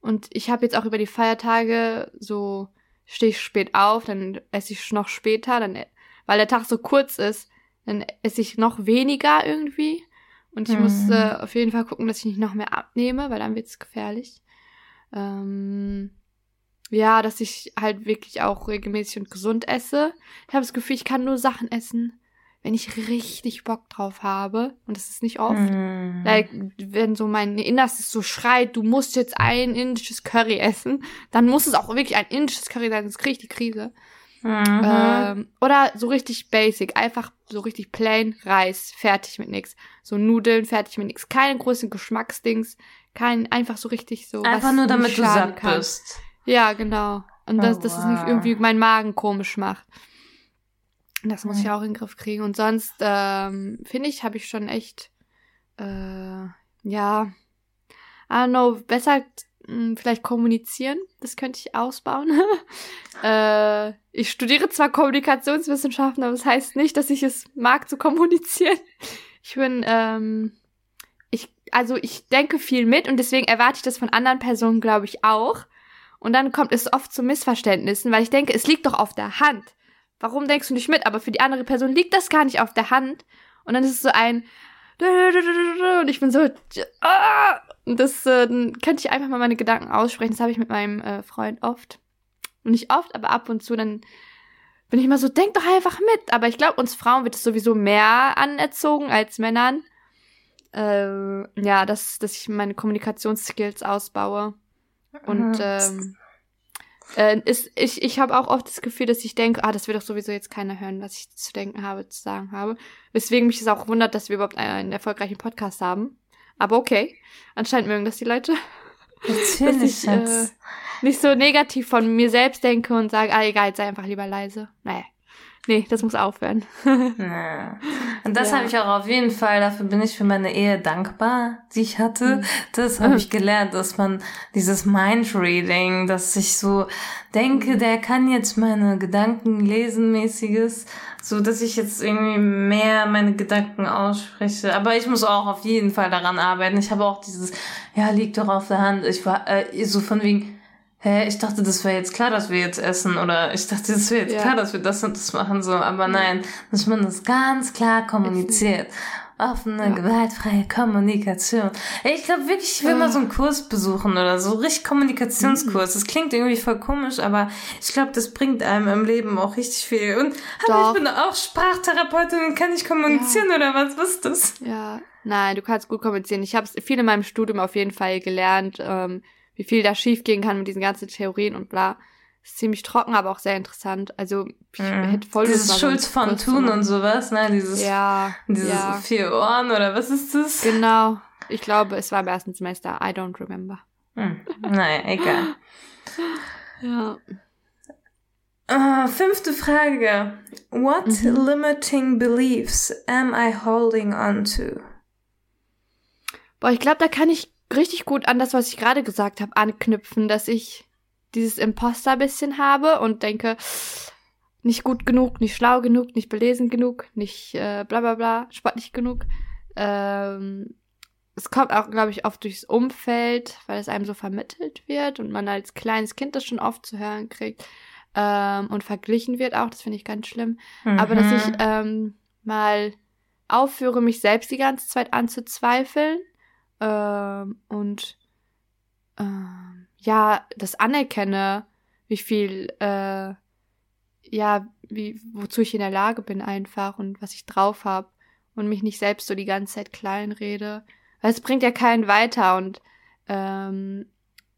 Und ich habe jetzt auch über die Feiertage so, stehe ich spät auf, dann esse ich noch später, dann, weil der Tag so kurz ist, dann esse ich noch weniger irgendwie. Und ich muss Mhm. äh, auf jeden Fall gucken, dass ich nicht noch mehr abnehme, weil dann wird's gefährlich. Ähm, ja, dass ich halt wirklich auch regelmäßig und gesund esse. Ich habe das Gefühl, ich kann nur Sachen essen, wenn ich richtig Bock drauf habe. Und das ist nicht oft. Hm. Like, wenn so mein Innerstes so schreit, du musst jetzt ein indisches Curry essen, dann muss es auch wirklich ein indisches Curry sein, sonst kriege ich die Krise. Mhm. Ähm, oder so richtig basic, einfach so richtig plain Reis, fertig mit nix. So Nudeln, fertig mit nix. Keine großen Geschmacksdings, kein, einfach so richtig so. Einfach nur damit du satt bist. Ja, genau. Und Oh, dass, es nicht irgendwie meinen Magen komisch macht. Das muss Mhm. ich auch in den Griff kriegen. Und sonst, ähm, finde ich, habe ich schon echt, äh, ja, I don't know, besser mh, vielleicht kommunizieren. Das könnte ich ausbauen. äh, ich studiere zwar Kommunikationswissenschaften, aber das heißt nicht, dass ich es mag zu kommunizieren. Ich bin, ähm, ich, also ich denke viel mit und deswegen erwarte ich das von anderen Personen, glaube ich, auch. Und dann kommt es oft zu Missverständnissen, weil ich denke, es liegt doch auf der Hand. Warum denkst du nicht mit? Aber für die andere Person liegt das gar nicht auf der Hand. Und dann ist es so ein und ich bin so ah! und das äh, könnte ich einfach mal meine Gedanken aussprechen. Das habe ich mit meinem äh, Freund oft. Und nicht oft, aber ab und zu dann bin ich immer so, denk doch einfach mit. Aber ich glaube, uns Frauen wird es sowieso mehr anerzogen als Männern. Äh, ja, dass, dass ich meine Kommunikationsskills ausbaue. Und ähm, äh, ist, ich, ich habe auch oft das Gefühl, dass ich denke, ah, das will doch sowieso jetzt keiner hören, was ich zu denken habe, zu sagen habe. Weswegen mich es auch wundert, dass wir überhaupt einen erfolgreichen Podcast haben. Aber okay, anscheinend mögen das die Leute. Natürlich, dass ich, äh. Nicht so negativ von mir selbst denke und sage, ah, egal, sei einfach lieber leise. Naja, Nee, das muss aufhören. Ja. Und das Ja. habe ich auch auf jeden Fall, dafür bin ich für meine Ehe dankbar, die ich hatte. Mhm. Das habe ich gelernt, dass man dieses Mindreading, dass ich so denke, der kann jetzt meine Gedanken lesen, mäßiges, so dass ich jetzt irgendwie mehr meine Gedanken ausspreche. Aber ich muss auch auf jeden Fall daran arbeiten. Ich habe auch dieses, ja, liegt doch auf der Hand. Ich war äh, so von wegen, hä, ich dachte, das wäre jetzt klar, dass wir jetzt essen oder ich dachte, das wäre jetzt Ja. klar, dass wir das und das machen, so, aber nein, dass man das ganz klar kommuniziert. Offene, Ja. gewaltfreie Kommunikation. Ich glaube wirklich, ich will Ah. mal so einen Kurs besuchen oder so, richtig Kommunikationskurs. Das klingt irgendwie voll komisch, aber ich glaube, das bringt einem im Leben auch richtig viel. Und Doch. ich bin auch Sprachtherapeutin und kann ich kommunizieren oder was? Was ist das? Ja, nein, du kannst gut kommunizieren. Ich habe viel in meinem Studium auf jeden Fall gelernt, ähm, wie viel da schiefgehen kann mit diesen ganzen Theorien und bla. Ist ziemlich trocken, aber auch sehr interessant. Also ich hätte voll Dieses Schulz von Thun und sowas, ne? Dieses, Ja, dieses ja, vier Ohren oder was ist das? genau. Ich glaube, es war im ersten Semester. I don't remember. Hm. Naja, egal. Ja. Äh, fünfte Frage. What Mhm. limiting beliefs am I holding on to? Boah, ich glaube, da kann ich richtig gut an das, was ich gerade gesagt habe, anknüpfen, dass ich dieses Imposter bisschen habe und denke, nicht gut genug, nicht schlau genug, nicht belesen genug, nicht äh, bla bla bla, sportlich genug. Ähm, es kommt auch, glaube ich, oft durchs Umfeld, weil es einem so vermittelt wird und man als kleines Kind das schon oft zu hören kriegt ähm, und verglichen wird auch, das finde ich ganz schlimm. Aber dass ich Mhm. ähm, mal aufhöre, mich selbst die ganze Zeit anzuzweifeln ähm, und ähm, ja, das anerkenne, wie viel, äh, ja, wie, wozu ich in der Lage bin einfach und was ich drauf habe und mich nicht selbst so die ganze Zeit klein rede. Weil es bringt ja keinen weiter und ähm,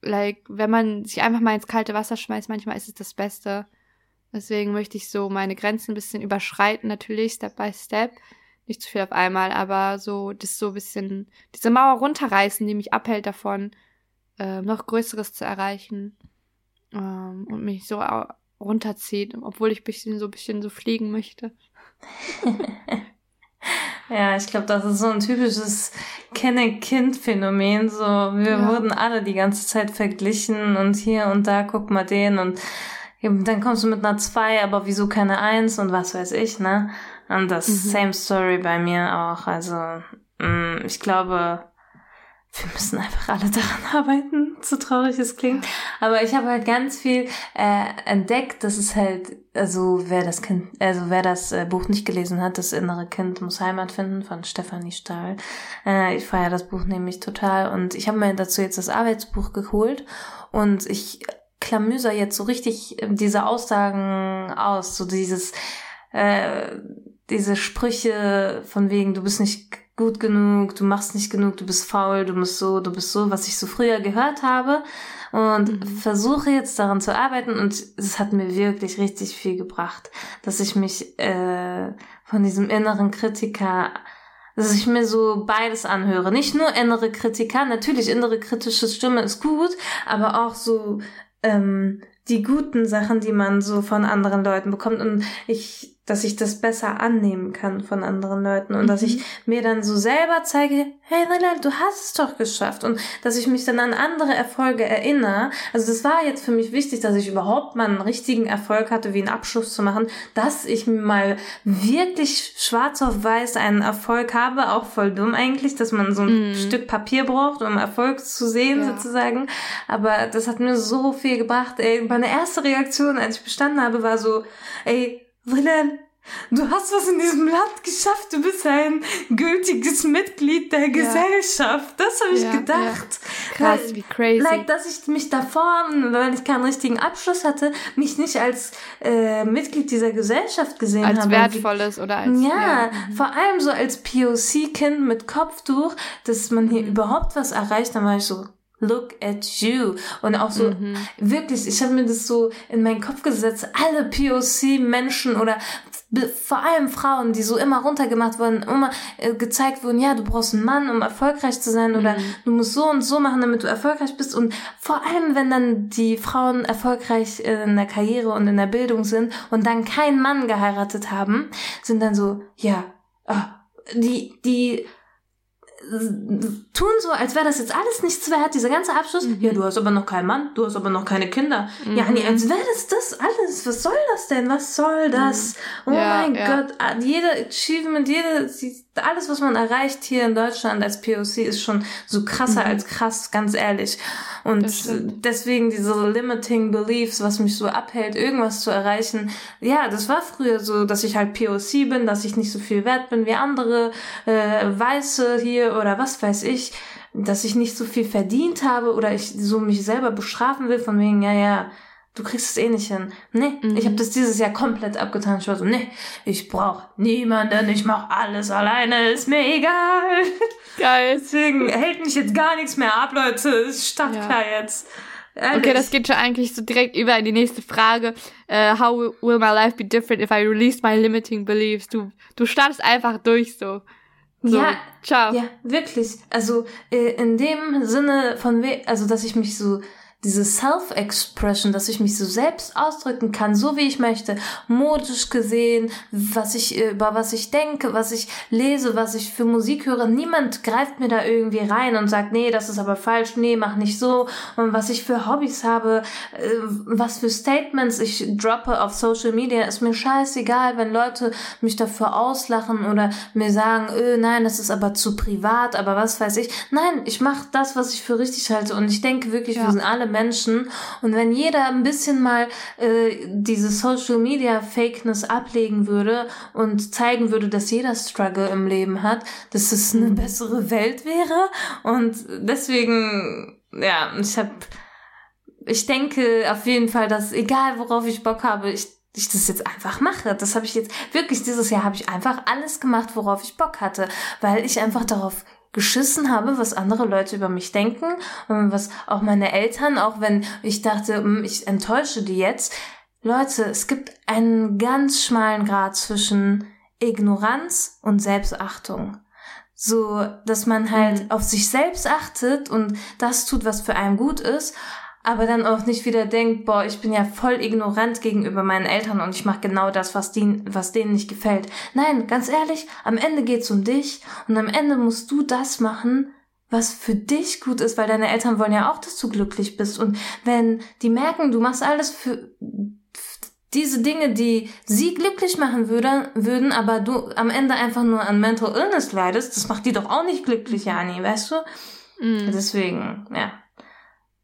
like, wenn man sich einfach mal ins kalte Wasser schmeißt, manchmal ist es das Beste. Deswegen möchte ich so meine Grenzen ein bisschen überschreiten, natürlich, Step by Step. Nicht zu viel auf einmal, aber so, das so ein bisschen, diese Mauer runterreißen, die mich abhält davon, äh, noch Größeres zu erreichen. Ähm, und mich so runterzieht, obwohl ich bisschen so ein bisschen so fliegen möchte. Ja, ich glaube, das ist so ein typisches Kenne-Kind-Phänomen. So, wir Ja. wurden alle die ganze Zeit verglichen und hier und da, guck mal den und dann kommst du mit einer 2, aber wieso keine 1 und was weiß ich, ne? Und das Mhm. same story bei mir auch. Also, mh, ich glaube, wir müssen einfach alle daran arbeiten, so traurig es klingt. Aber ich habe halt ganz viel äh, entdeckt, dass es halt, also wer das Kind, also wer das äh, Buch nicht gelesen hat, das innere Kind muss Heimat finden von Stefanie Stahl. Äh, ich feiere das Buch nämlich total und ich habe mir dazu jetzt das Arbeitsbuch geholt und ich klamüser jetzt so richtig äh, diese Aussagen aus, so dieses äh, diese Sprüche von wegen, du bist nicht gut genug, du machst nicht genug, du bist faul, du musst so, du bist so, was ich so früher gehört habe und Mhm. versuche jetzt daran zu arbeiten und es hat mir wirklich richtig viel gebracht, dass ich mich äh, von diesem inneren Kritiker dass ich mir so beides anhöre. Nicht nur innere Kritiker, natürlich innere kritische Stimme ist gut, aber auch so ähm, die guten Sachen, die man so von anderen Leuten bekommt und ich, dass ich das besser annehmen kann von anderen Leuten und dass Mhm. ich mir dann so selber zeige, hey Nella, du hast es doch geschafft und dass ich mich dann an andere Erfolge erinnere. Also das war jetzt für mich wichtig, dass ich überhaupt mal einen richtigen Erfolg hatte, wie einen Abschluss zu machen, dass ich mal wirklich schwarz auf weiß einen Erfolg habe, auch voll dumm eigentlich, dass man so ein Mhm. Stück Papier braucht, um Erfolg zu sehen Ja. sozusagen. Aber das hat mir so viel gebracht. Ey, meine erste Reaktion, als ich bestanden habe, war so, ey, Wilhelm, du hast was in diesem Land geschafft. Du bist ein gültiges Mitglied der Gesellschaft. Das habe ich Ja, gedacht. Krass, Weil- wie crazy. Like, dass ich mich davor, weil ich keinen richtigen Abschluss hatte, mich nicht als äh, Mitglied dieser Gesellschaft gesehen als habe. wertvolles oder als Ja, mhm. vor allem so als POC-Kind mit Kopftuch, dass man hier Mhm. überhaupt was erreicht, dann war ich so, look at you. Und auch so, mhm. wirklich, ich habe mir das so in meinen Kopf gesetzt, alle POC-Menschen oder vor allem Frauen, die so immer runtergemacht wurden, immer äh, gezeigt wurden, ja, du brauchst einen Mann, um erfolgreich zu sein oder mhm. du musst so und so machen, damit du erfolgreich bist. Und vor allem, wenn dann die Frauen erfolgreich in der Karriere und in der Bildung sind und dann keinen Mann geheiratet haben, sind dann so, ja, oh, die, die tun so, als wäre das jetzt alles nichts wert, dieser ganze Abschluss. Mhm. Ja, du hast aber noch keinen Mann, du hast aber noch keine Kinder. Mhm. Ja, nee, als wäre das das alles. Was soll das denn? Was soll das? Mhm. Oh ja, mein ja. Gott, jeder Achievement, jede, alles, was man erreicht hier in Deutschland als POC ist schon so krasser mhm. als krass, ganz ehrlich. Und deswegen diese limiting beliefs, was mich so abhält, irgendwas zu erreichen. Ja, das war früher so, dass ich halt POC bin, dass ich nicht so viel wert bin wie andere äh, Weiße hier oder was weiß ich, dass ich nicht so viel verdient habe oder ich so mich selber bestrafen will von wegen, ja, ja, du kriegst es eh nicht hin. Nee, mhm. ich habe das dieses Jahr komplett abgetan. Ich war so, nee, ich brauch niemanden, ich mach alles alleine, ist mir egal. Geil. Deswegen hält mich jetzt gar nichts mehr ab, Leute. Ist startklar ja. jetzt. Ehrlich. Okay, das geht schon eigentlich so direkt über in die nächste Frage. Uh, how will my life be different if I release my limiting beliefs? Du, du startest einfach durch so. So. Ja, ciao. Ja, wirklich. Also äh, in dem Sinne von, we also dass ich mich so diese Self-Expression, dass ich mich so selbst ausdrücken kann, so wie ich möchte, modisch gesehen, was ich, äh, über was ich denke, was ich lese, was ich für Musik höre. Niemand greift mir da irgendwie rein und sagt, nee, das ist aber falsch, nee, mach nicht so. Und was ich für Hobbys habe, äh, was für Statements ich droppe auf Social Media, ist mir scheißegal, wenn Leute mich dafür auslachen oder mir sagen, öh, nein, das ist aber zu privat, aber was weiß ich. Nein, ich mache das, was ich für richtig halte und ich denke wirklich, ja. wir sind alle Menschen. Und wenn jeder ein bisschen mal äh, diese Social Media Fakeness ablegen würde und zeigen würde, dass jeder Struggle im Leben hat, dass es eine bessere Welt wäre. Und deswegen, ja, ich habe, ich denke auf jeden Fall, dass egal worauf ich Bock habe, ich ich das jetzt einfach mache. Das habe ich jetzt wirklich dieses Jahr habe ich einfach alles gemacht, worauf ich Bock hatte, weil ich einfach darauf geschissen habe, was andere Leute über mich denken und was auch meine Eltern, auch wenn ich dachte, hm, ich enttäusche die jetzt. Leute, es gibt einen ganz schmalen Grad zwischen Ignoranz und Selbstachtung. So, dass man halt mhm. auf sich selbst achtet und das tut, was für einen gut ist, aber dann auch nicht wieder denkt, boah, ich bin ja voll ignorant gegenüber meinen Eltern und ich mache genau das, was, die, was denen nicht gefällt. Nein, ganz ehrlich, am Ende geht's um dich und am Ende musst du das machen, was für dich gut ist, weil deine Eltern wollen ja auch, dass du glücklich bist. Und wenn die merken, du machst alles für diese Dinge, die sie glücklich machen würde, würden, aber du am Ende einfach nur an Mental Illness leidest, das macht die doch auch nicht glücklich, Jani, weißt du? Mm. Deswegen, ja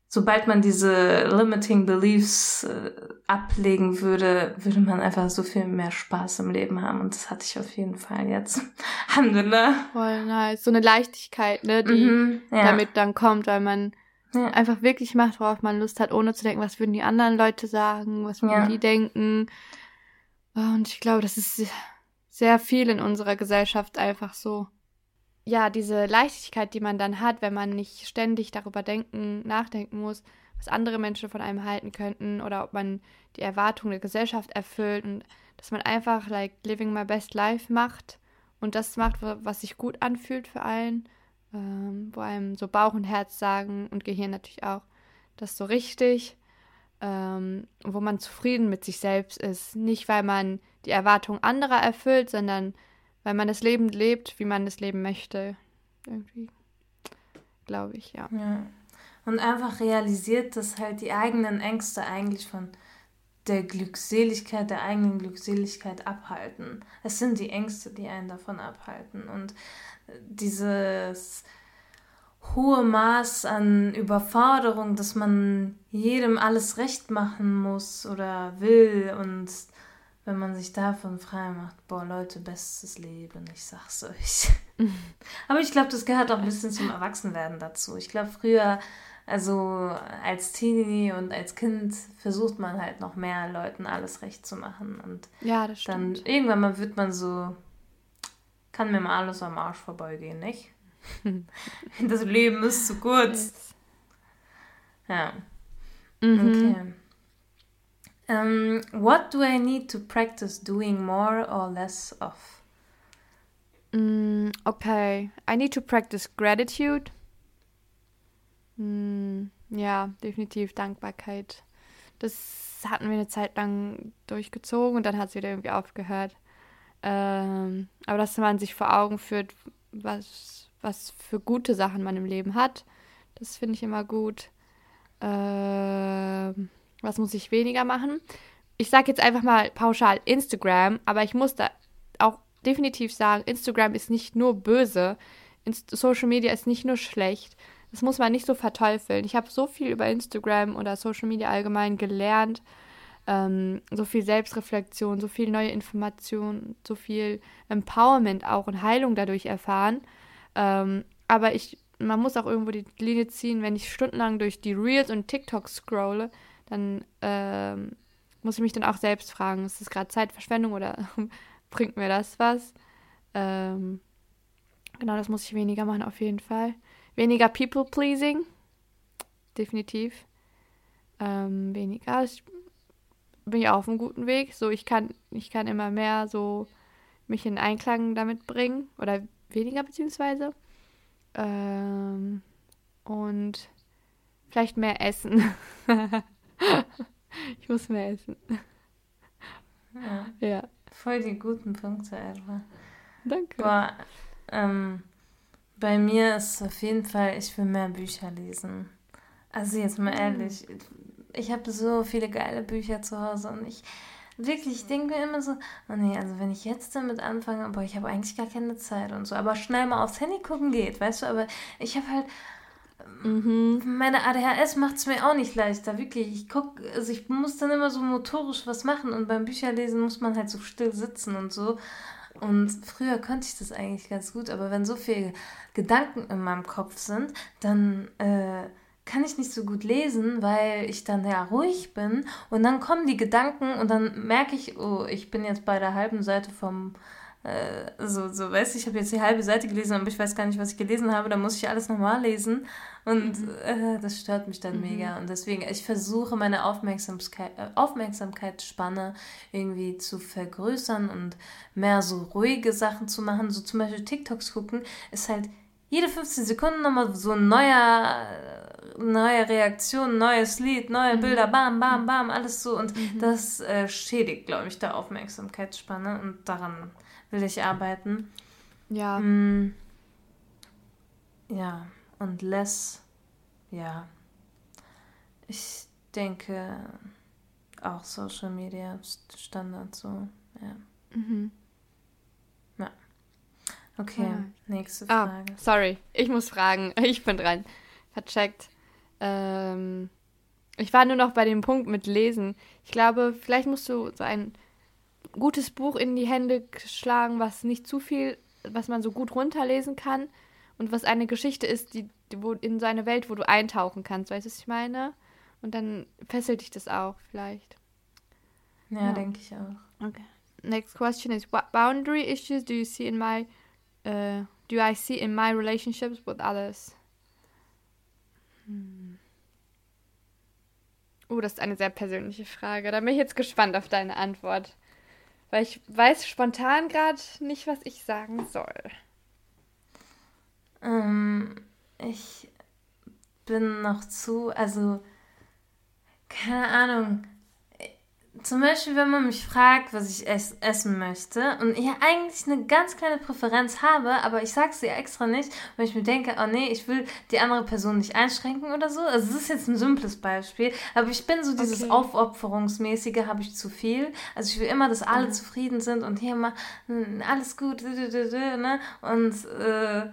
sobald man diese limiting beliefs äh, ablegen würde, würde man einfach so viel mehr Spaß im Leben haben. Und das hatte ich auf jeden Fall jetzt. Alhamdulillah. Voll nice. So eine Leichtigkeit, ne, die mhm, ja. damit dann kommt, weil man ja. einfach wirklich macht, worauf man Lust hat, ohne zu denken, was würden die anderen Leute sagen, was würden ja. die denken. Und ich glaube, das ist sehr viel in unserer Gesellschaft einfach so ja, diese Leichtigkeit, die man dann hat, wenn man nicht ständig darüber denken, nachdenken muss, was andere Menschen von einem halten könnten oder ob man die Erwartungen der Gesellschaft erfüllt und dass man einfach like living my best life macht und das macht, was sich gut anfühlt für allen, ähm, wo einem so Bauch und Herz sagen und Gehirn natürlich auch, das so richtig, ähm, wo man zufrieden mit sich selbst ist, nicht weil man die Erwartungen anderer erfüllt, sondern weil man das Leben lebt, wie man das leben möchte. Irgendwie. Glaube ich, ja. ja. Und einfach realisiert, dass halt die eigenen Ängste eigentlich von der Glückseligkeit, der eigenen Glückseligkeit abhalten. Es sind die Ängste, die einen davon abhalten. Und dieses hohe Maß an Überforderung, dass man jedem alles recht machen muss oder will und wenn man sich davon frei macht, boah, Leute, bestes Leben, ich sag's euch. Aber ich glaube, das gehört auch ein bisschen zum Erwachsenwerden dazu. Ich glaube, früher, also als Teenie und als Kind, versucht man halt noch mehr Leuten alles recht zu machen. Und ja, das stimmt. dann irgendwann mal wird man so, kann mir mal alles am Arsch vorbeigehen, nicht? das Leben ist zu kurz. Ja. Mhm. Okay. Um, what do I need to practice doing more or less of? Mm, okay. I need to practice gratitude. Mm, ja, definitiv Dankbarkeit. Das hatten wir eine Zeit lang durchgezogen und dann hat es wieder irgendwie aufgehört. Ähm, aber dass man sich vor Augen führt, was, was für gute Sachen man im Leben hat, das finde ich immer gut. Ähm, was muss ich weniger machen? Ich sage jetzt einfach mal pauschal Instagram, aber ich muss da auch definitiv sagen, Instagram ist nicht nur böse, Inst Social Media ist nicht nur schlecht. Das muss man nicht so verteufeln. Ich habe so viel über Instagram oder Social Media allgemein gelernt, ähm, so viel Selbstreflexion, so viel neue Informationen, so viel Empowerment auch und Heilung dadurch erfahren. Ähm, aber ich, man muss auch irgendwo die Linie ziehen, wenn ich stundenlang durch die Reels und TikTok scrolle, dann ähm, muss ich mich dann auch selbst fragen, ist das gerade Zeitverschwendung oder bringt mir das was? Ähm, genau, das muss ich weniger machen auf jeden Fall. Weniger People-Pleasing, definitiv. Ähm, weniger. Ich bin ja auf einem guten Weg. So, ich kann, ich kann immer mehr so mich in Einklang damit bringen. Oder weniger beziehungsweise. Ähm, und vielleicht mehr essen. ich muss mehr essen. Ja. ja. Voll die guten Punkte, Edwa. Danke. Boah, ähm, bei mir ist es auf jeden Fall, ich will mehr Bücher lesen. Also jetzt mal mhm. ehrlich, ich habe so viele geile Bücher zu Hause und ich wirklich, ich denke mir immer so, oh nee, also wenn ich jetzt damit anfange, aber ich habe eigentlich gar keine Zeit und so, aber schnell mal aufs Handy gucken geht, weißt du, aber ich habe halt Mhm. Meine ADHS macht es mir auch nicht leichter, wirklich. Ich guck, also ich muss dann immer so motorisch was machen und beim Bücherlesen muss man halt so still sitzen und so. Und früher konnte ich das eigentlich ganz gut, aber wenn so viele Gedanken in meinem Kopf sind, dann äh, kann ich nicht so gut lesen, weil ich dann ja ruhig bin und dann kommen die Gedanken und dann merke ich, oh, ich bin jetzt bei der halben Seite vom äh, so, so, weißt du, ich habe jetzt die halbe Seite gelesen, aber ich weiß gar nicht, was ich gelesen habe, dann muss ich alles nochmal lesen und mhm. äh, das stört mich dann mhm. mega und deswegen, ich versuche meine Aufmerksamkeit, äh, Aufmerksamkeitsspanne irgendwie zu vergrößern und mehr so ruhige Sachen zu machen, so zum Beispiel TikToks gucken, ist halt jede 15 Sekunden nochmal so ein neuer, neue Reaktion, neues Lied, neue mhm. Bilder, bam, bam, bam, alles so. Und mhm. das äh, schädigt, glaube ich, der Aufmerksamkeitsspanne und daran will ich arbeiten. Ja. Mm, ja, und less, ja. Ich denke auch Social Media Standard so, ja. Mhm. Ja. Okay, ja. nächste ah, Frage. Ah, sorry, ich muss fragen. Ich bin dran. Vercheckt. Ähm, ich war nur noch bei dem Punkt mit Lesen. Ich glaube, vielleicht musst du so ein gutes Buch in die Hände schlagen, was nicht zu viel, was man so gut runterlesen kann und was eine Geschichte ist, die, wo, in so eine Welt, wo du eintauchen kannst, weißt du, was ich meine? Und dann fesselt dich das auch vielleicht. Ja, ja. denke ich auch. Okay. Next question is what boundary issues do you see in my uh, do I see in my relationships with others? Hm. Oh, das ist eine sehr persönliche Frage. Da bin ich jetzt gespannt auf deine Antwort. Weil ich weiß spontan gerade nicht, was ich sagen soll. Ähm, ich bin noch zu, also keine Ahnung zum Beispiel, wenn man mich fragt, was ich ess essen möchte und ich eigentlich eine ganz kleine Präferenz habe, aber ich sage es dir extra nicht, weil ich mir denke, oh nee, ich will die andere Person nicht einschränken oder so. Also es ist jetzt ein simples Beispiel, aber ich bin so dieses okay. Aufopferungsmäßige, habe ich zu viel. Also ich will immer, dass alle mhm. zufrieden sind und hier mal alles gut, ne? Und äh,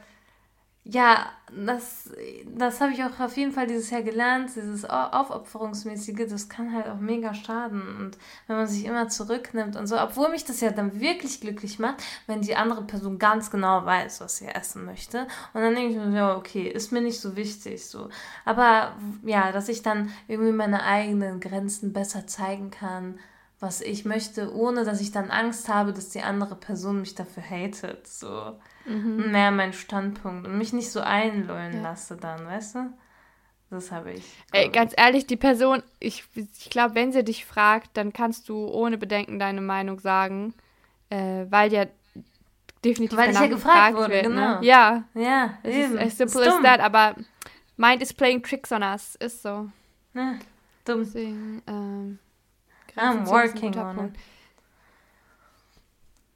ja, das, das habe ich auch auf jeden Fall dieses Jahr gelernt, dieses Aufopferungsmäßige, das kann halt auch mega schaden. Und wenn man sich immer zurücknimmt und so, obwohl mich das ja dann wirklich glücklich macht, wenn die andere Person ganz genau weiß, was sie essen möchte. Und dann denke ich mir, ja, okay, ist mir nicht so wichtig so. Aber ja, dass ich dann irgendwie meine eigenen Grenzen besser zeigen kann, was ich möchte, ohne dass ich dann Angst habe, dass die andere Person mich dafür hatet. So mhm. mehr mein Standpunkt und mich nicht so einlullen ja. lasse dann, weißt du? Das habe ich. Ey, ganz ehrlich, die Person, ich, ich glaube, wenn sie dich fragt, dann kannst du ohne Bedenken deine Meinung sagen, äh, weil ja definitiv Weil ich ja gefragt wurde, wird, genau. Ne? Ja, Ja, es eben. ist as Ist simple as that, aber mind is playing tricks on us, ist so. Ja, dumm. Deswegen, ähm, I'm working on Punkt.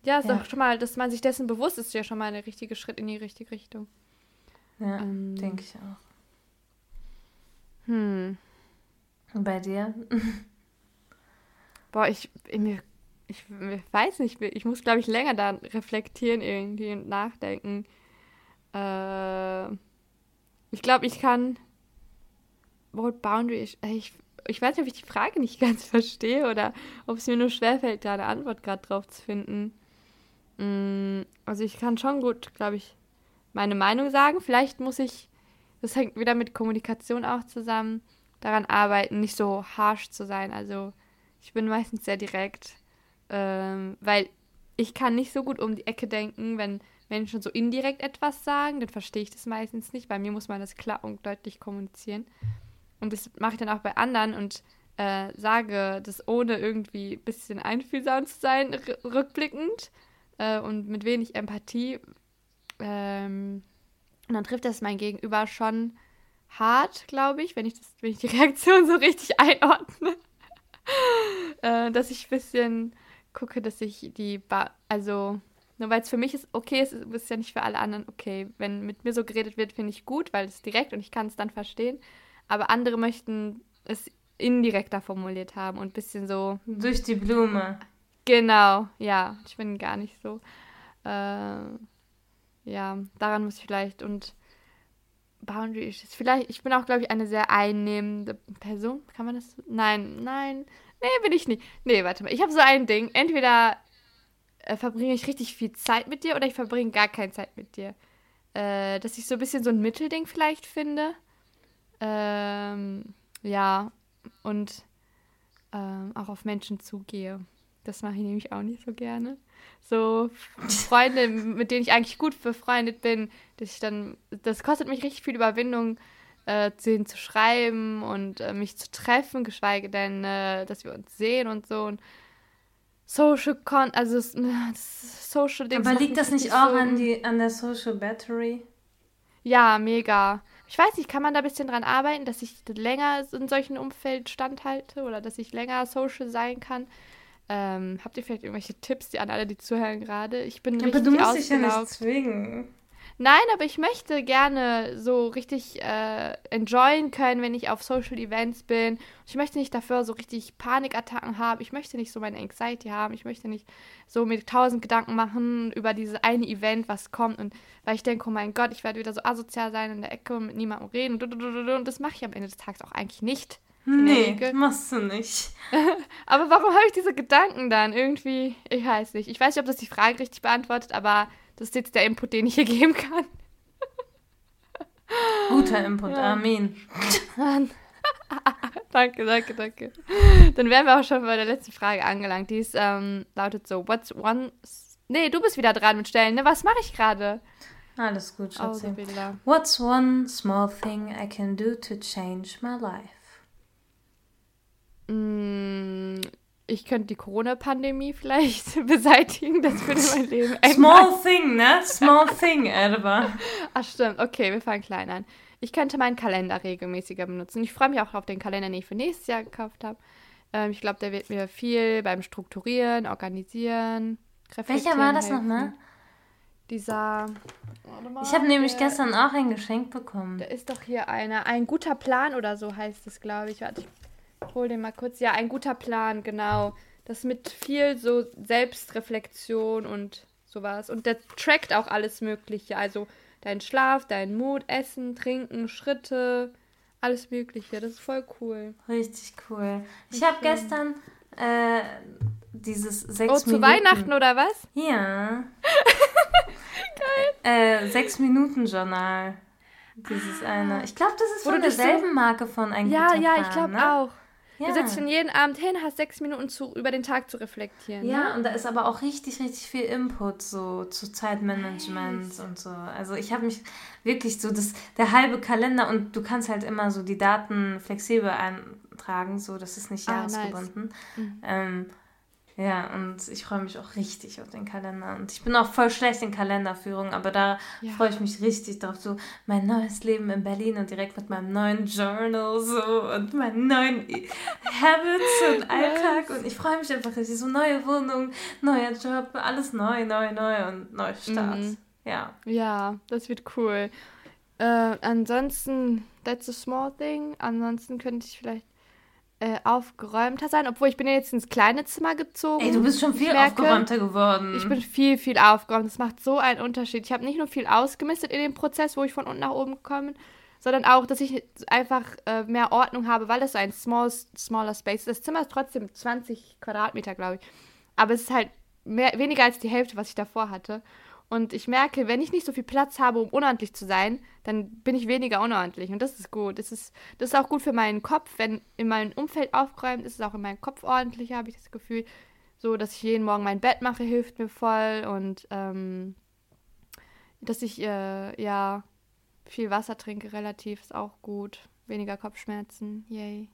Ja, ist Ja. doch schon mal, dass man sich dessen bewusst ist, ja schon mal ein richtiger Schritt in die richtige Richtung. Ja, Ähm, denke ich auch. Hm. Und bei dir? Boah, ich, mir, ich, ich weiß nicht, ich muss, glaube ich, länger da reflektieren irgendwie und nachdenken. Äh, ich glaube, ich kann. What boundary? Ich, ich, ich weiß nicht, ob ich die Frage nicht ganz verstehe oder ob es mir nur schwerfällt, da eine Antwort gerade drauf zu finden. Mm, also, ich kann schon gut, glaube ich, meine Meinung sagen. Vielleicht muss ich, das hängt wieder mit Kommunikation auch zusammen, daran arbeiten, nicht so harsh zu sein. Also, ich bin meistens sehr direkt, ähm, weil ich kann nicht so gut um die Ecke denken, wenn Menschen so indirekt etwas sagen, dann verstehe ich das meistens nicht. Bei mir muss man das klar und deutlich kommunizieren. Und das mache ich dann auch bei anderen und äh, sage das ohne irgendwie ein bisschen einfühlsam zu sein, rückblickend äh, und mit wenig Empathie. Ähm, und dann trifft das mein Gegenüber schon hart, glaube ich, wenn ich, das, wenn ich die Reaktion so richtig einordne. äh, dass ich ein bisschen gucke, dass ich die, ba also nur weil es für mich ist okay ist, ist es ja nicht für alle anderen okay. Wenn mit mir so geredet wird, finde ich gut, weil es direkt und ich kann es dann verstehen. Aber andere möchten es indirekter formuliert haben und ein bisschen so, Durch die Blume. Genau, ja, ich bin gar nicht so. Äh, ja, daran muss ich vielleicht und Boundary Issues. Vielleicht, ich bin auch, glaube ich, eine sehr einnehmende Person. Kann man das? Nein, nein. Nee, bin ich nicht. Nee, warte mal. Ich habe so ein Ding. Entweder äh, verbringe ich richtig viel Zeit mit dir oder ich verbringe gar keine Zeit mit dir. Äh, dass ich so ein bisschen so ein Mittelding vielleicht finde. Ähm, ja, und ähm, auch auf Menschen zugehe. Das mache ich nämlich auch nicht so gerne. So Freunde, mit denen ich eigentlich gut befreundet bin, dass ich dann, das kostet mich richtig viel Überwindung, äh, zu ihnen zu schreiben und äh, mich zu treffen, geschweige denn, äh, dass wir uns sehen und so. Und Social Con, also das, das Social Dings Aber liegt das nicht auch so- an, die, an der Social Battery? Ja, mega. Ich weiß nicht, kann man da ein bisschen dran arbeiten, dass ich länger in solchen Umfeld standhalte oder dass ich länger social sein kann? Ähm, habt ihr vielleicht irgendwelche Tipps, die an alle, die zuhören gerade? Ich bin Aber richtig du musst dich ja nicht zwingen. Nein, aber ich möchte gerne so richtig äh, enjoyen können, wenn ich auf Social Events bin. Ich möchte nicht dafür so richtig Panikattacken haben. Ich möchte nicht so meine Anxiety haben. Ich möchte nicht so mir tausend Gedanken machen über dieses eine Event, was kommt. Und weil ich denke, oh mein Gott, ich werde wieder so asozial sein in der Ecke und mit niemandem reden. Und das mache ich am Ende des Tages auch eigentlich nicht. Nee, machst du nicht. Aber warum habe ich diese Gedanken dann? Irgendwie, ich weiß nicht. Ich weiß nicht, ob das die Frage richtig beantwortet, aber das ist jetzt der Input, den ich hier geben kann. Guter Input, Amen. danke, danke, danke. Dann wären wir auch schon bei der letzten Frage angelangt. Die ist, ähm, lautet so, what's one... Nee, du bist wieder dran mit Stellen, ne? Was mache ich gerade? Alles gut, Schatzi. What's one small thing I can do to change my life? Mm, ich könnte die Corona-Pandemie vielleicht beseitigen. Das würde mein Leben ändern. Small thing, ne? Small thing, Edba. Ach stimmt, okay, wir fangen klein an. Ich könnte meinen Kalender regelmäßiger benutzen. Ich freue mich auch auf den Kalender, den ich für nächstes Jahr gekauft habe. Ähm, ich glaube, der wird mir viel beim Strukturieren, Organisieren, Welcher war das nochmal? Dieser. Mal, Ich habe nämlich gestern auch ein Geschenk bekommen. Da ist doch hier einer. Ein guter Plan oder so heißt es, glaube ich. Warte, ich hol den mal kurz. Ja, ein guter Plan, genau. Das mit viel so Selbstreflexion und sowas. Und der trackt auch alles Mögliche. Also dein Schlaf, dein Mut, Essen, Trinken, Schritte, alles Mögliche. Das ist voll cool. Richtig cool. Ich habe gestern äh, dieses sechs Oh, zu Minuten... Weihnachten oder was? Ja. Geil. Äh, sechs Minuten Journal. Dieses eine. Ich glaube, das ist von dich so- derselben Marke von ein Ja, ja, Plan, ich glaube ne? auch. Ja. Du sitzt schon jeden Abend hin, hast sechs Minuten zu, über den Tag zu reflektieren. Ja, ne? und da ist aber auch richtig, richtig viel Input so zu Zeitmanagement nice. und so. Also ich habe mich wirklich so, das, der halbe Kalender und du kannst halt immer so die Daten flexibel eintragen, so das ist nicht jahresgebunden. Ah, nice. mhm. ähm, ja, und ich freue mich auch richtig auf den Kalender. Und ich bin auch voll schlecht in Kalenderführung, aber da ja. freue ich mich richtig drauf. So mein neues Leben in Berlin und direkt mit meinem neuen Journal so und meinen neuen Habits und Alltag. Und ich freue mich einfach richtig. So neue Wohnung, neuer Job, alles neu, neu, neu und Neustart. Mhm. Ja. Ja, das wird cool. Äh, ansonsten, that's a small thing. Ansonsten könnte ich vielleicht äh, aufgeräumter sein, obwohl ich bin ja jetzt ins kleine Zimmer gezogen. Ey, du bist schon viel merke, aufgeräumter geworden. Ich bin viel, viel aufgeräumt. Das macht so einen Unterschied. Ich habe nicht nur viel ausgemistet in dem Prozess, wo ich von unten nach oben gekommen bin, sondern auch, dass ich einfach äh, mehr Ordnung habe, weil das so ein small, smaller Space ist. Das Zimmer ist trotzdem 20 Quadratmeter, glaube ich. Aber es ist halt mehr, weniger als die Hälfte, was ich davor hatte. Und ich merke, wenn ich nicht so viel Platz habe, um unordentlich zu sein, dann bin ich weniger unordentlich. Und das ist gut. Das ist, das ist auch gut für meinen Kopf. Wenn in meinem Umfeld aufgeräumt ist, ist es auch in meinem Kopf ordentlicher, habe ich das Gefühl. So, dass ich jeden Morgen mein Bett mache, hilft mir voll. Und ähm, dass ich, äh, ja, viel Wasser trinke, relativ, ist auch gut. Weniger Kopfschmerzen. Yay.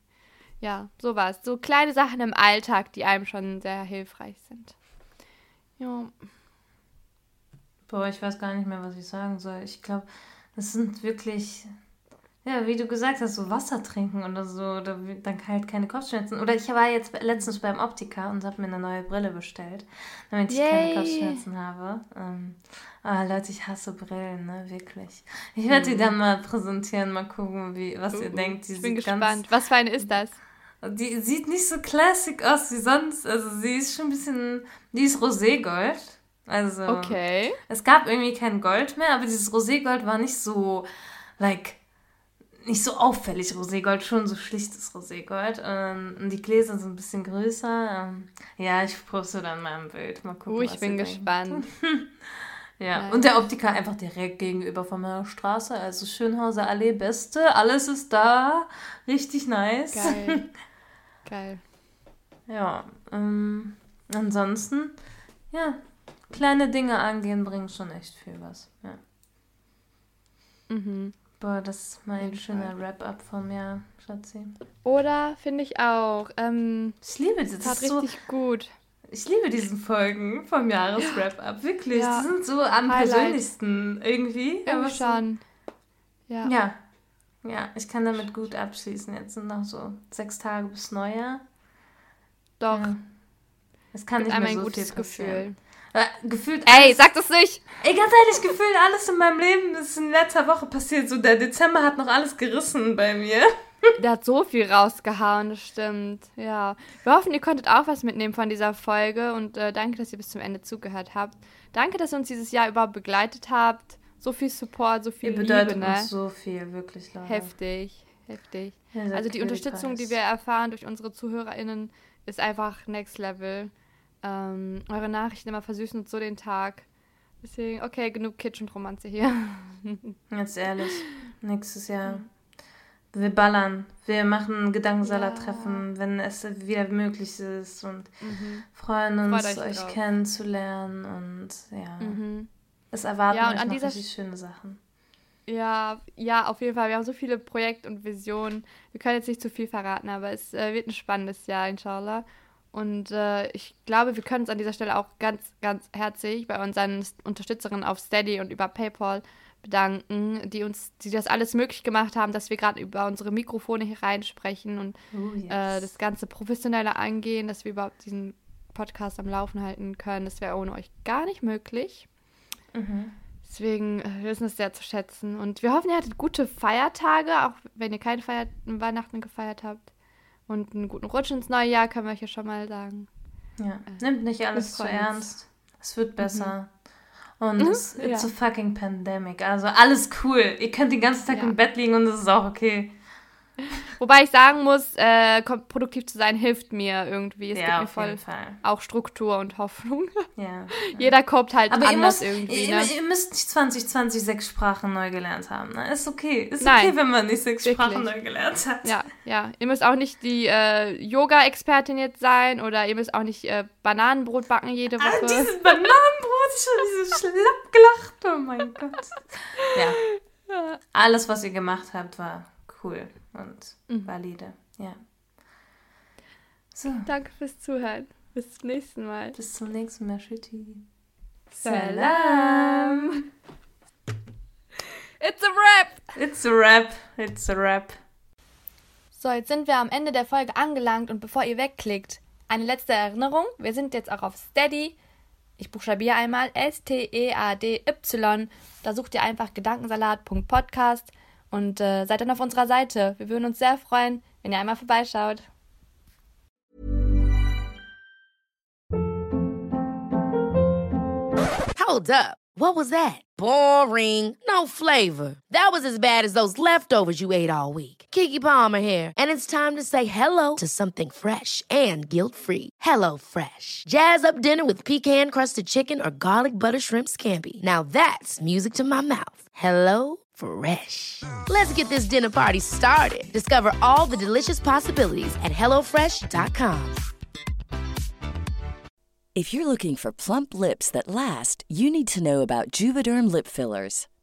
Ja, sowas. So kleine Sachen im Alltag, die einem schon sehr hilfreich sind. Ja. Boah, ich weiß gar nicht mehr, was ich sagen soll. Ich glaube, das sind wirklich, ja, wie du gesagt hast, so Wasser trinken oder so, oder dann halt keine Kopfschmerzen. Oder ich war jetzt letztens beim Optiker und habe mir eine neue Brille bestellt, damit ich Yay. keine Kopfschmerzen habe. Ähm, ah, Leute, ich hasse Brillen, ne, wirklich. Ich werde die mhm. dann mal präsentieren, mal gucken, wie, was uh, ihr denkt. Die ich bin gespannt. was für eine ist das? Die sieht nicht so classic aus wie sonst. Also sie ist schon ein bisschen, die ist roségold. Also. Okay. Es gab irgendwie kein Gold mehr, aber dieses Roségold war nicht so, like, nicht so auffällig Roségold, schon so schlichtes Roségold. Ähm, und die Gläser sind ein bisschen größer. Ähm, ja, ich poste dann mal ein Bild. Mal gucken. Uh, ich bin gespannt. ja, Nein. und der Optiker einfach direkt gegenüber von meiner Straße. Also Schönhauser Allee, beste. Alles ist da. Richtig nice. Geil. Geil. Ja, ähm, ansonsten, ja, kleine Dinge angehen bringen schon echt viel was. Ja. Mhm. Boah, das ist mal ein schöner Wrap-up vom Jahr, Schatzi. Oder finde ich auch. Ähm, ich liebe das. Das ist richtig so, gut. Ich liebe diesen Folgen vom Jahres-Wrap-up. Wirklich. Ja. Die sind so am Highlight. persönlichsten irgendwie. Irgendwie aber schon. Ja. ja. Ja, ich kann damit gut abschließen. Jetzt sind noch so sechs Tage bis Neujahr. Doch. Ja. Es kann Gibt nicht mehr so ein gutes Gefühl. Äh, gefühlt. Ey, sag das nicht! Ey, ganz ehrlich, gefühlt alles in meinem Leben ist in letzter Woche passiert. So, der Dezember hat noch alles gerissen bei mir. Der hat so viel rausgehauen, das stimmt. Ja. Wir hoffen, ihr konntet auch was mitnehmen von dieser Folge und äh, danke, dass ihr bis zum Ende zugehört habt. Danke, dass ihr uns dieses Jahr überhaupt begleitet habt. So viel Support, so viel ihr bedeutet Liebe, ne? uns so viel, wirklich, Leute. Heftig, heftig. Ja, also die Unterstützung, die wir erfahren durch unsere ZuhörerInnen, ist einfach next level. Ähm, eure Nachrichten immer versüßen uns so den Tag. Deswegen, okay, genug Kitsch und Romanze hier. Jetzt ehrlich, nächstes Jahr. Wir ballern. Wir machen Gedankensalat-Treffen, ja. wenn es wieder möglich ist und mhm. freuen uns, euch, euch kennenzulernen und ja. Mhm. Es erwarten ja, und an dieser richtig schöne Sachen. Ja, ja, auf jeden Fall. Wir haben so viele Projekte und Visionen. Wir können jetzt nicht zu viel verraten, aber es äh, wird ein spannendes Jahr, inshallah. Und äh, ich glaube, wir können uns an dieser Stelle auch ganz, ganz herzlich bei unseren Unterstützerinnen auf Steady und über PayPal bedanken, die uns, die das alles möglich gemacht haben, dass wir gerade über unsere Mikrofone hier reinsprechen und oh, yes. äh, das ganze professionelle angehen, dass wir überhaupt diesen Podcast am Laufen halten können. Das wäre ohne euch gar nicht möglich. Mhm. Deswegen äh, wir wissen es sehr zu schätzen. Und wir hoffen, ihr hattet gute Feiertage, auch wenn ihr keine Feier Weihnachten gefeiert habt. Und einen guten Rutsch ins neue Jahr können wir euch ja schon mal sagen. Ja, äh, nimmt nicht alles zu ernst. Es wird besser. Mhm. Und mhm. es ist ja. a fucking pandemic. Also alles cool. Ihr könnt den ganzen Tag ja. im Bett liegen und es ist auch okay. Wobei ich sagen muss, äh, produktiv zu sein hilft mir irgendwie. Es Ja, gibt mir auf voll jeden Fall. auch Struktur und Hoffnung. Ja. Jeder kommt halt Aber ihr, anders müsst, irgendwie. ihr, Ne? ihr müsst nicht 2020 sechs Sprachen neu gelernt haben. Ne? Ist okay. Ist Nein, okay, wenn man nicht sechs wirklich. Sprachen neu gelernt hat. Ja, ja. Ihr müsst auch nicht die äh, Yoga-Expertin jetzt sein oder ihr müsst auch nicht äh, Bananenbrot backen jede Ah, Woche. dieses Bananenbrot ist schon dieses schlapp gelacht. Oh mein Gott. Ja. Alles, was ihr gemacht habt, war cool und Mhm. valide. Ja. So, Danke fürs Zuhören. Bis zum nächsten Mal. bis zum nächsten Mal. Tschüssi. Salam. It's a wrap. It's a rap. It's a rap. So, jetzt sind wir am Ende der Folge angelangt und bevor ihr wegklickt, eine letzte Erinnerung. Wir sind jetzt auch auf Steady. Ich buchstabiere einmal S-T-E-A-D-Y. Da sucht ihr einfach gedankensalat.podcast und äh, seid dann auf unserer Seite. Wir würden uns sehr freuen, wenn ihr einmal vorbeischaut. Hold up. What was that? Boring. No flavor. That was as bad as those leftovers you ate all week. Kiki Palmer here, and it's time to say hello to something fresh and guilt-free. Hello Fresh. Jazz up dinner with pecan-crusted chicken or garlic butter shrimp scampi. Now that's music to my mouth. Hello Fresh. Let's get this dinner party started. Discover all the delicious possibilities at hellofresh.com. If you're looking for plump lips that last, you need to know about Juvederm lip fillers.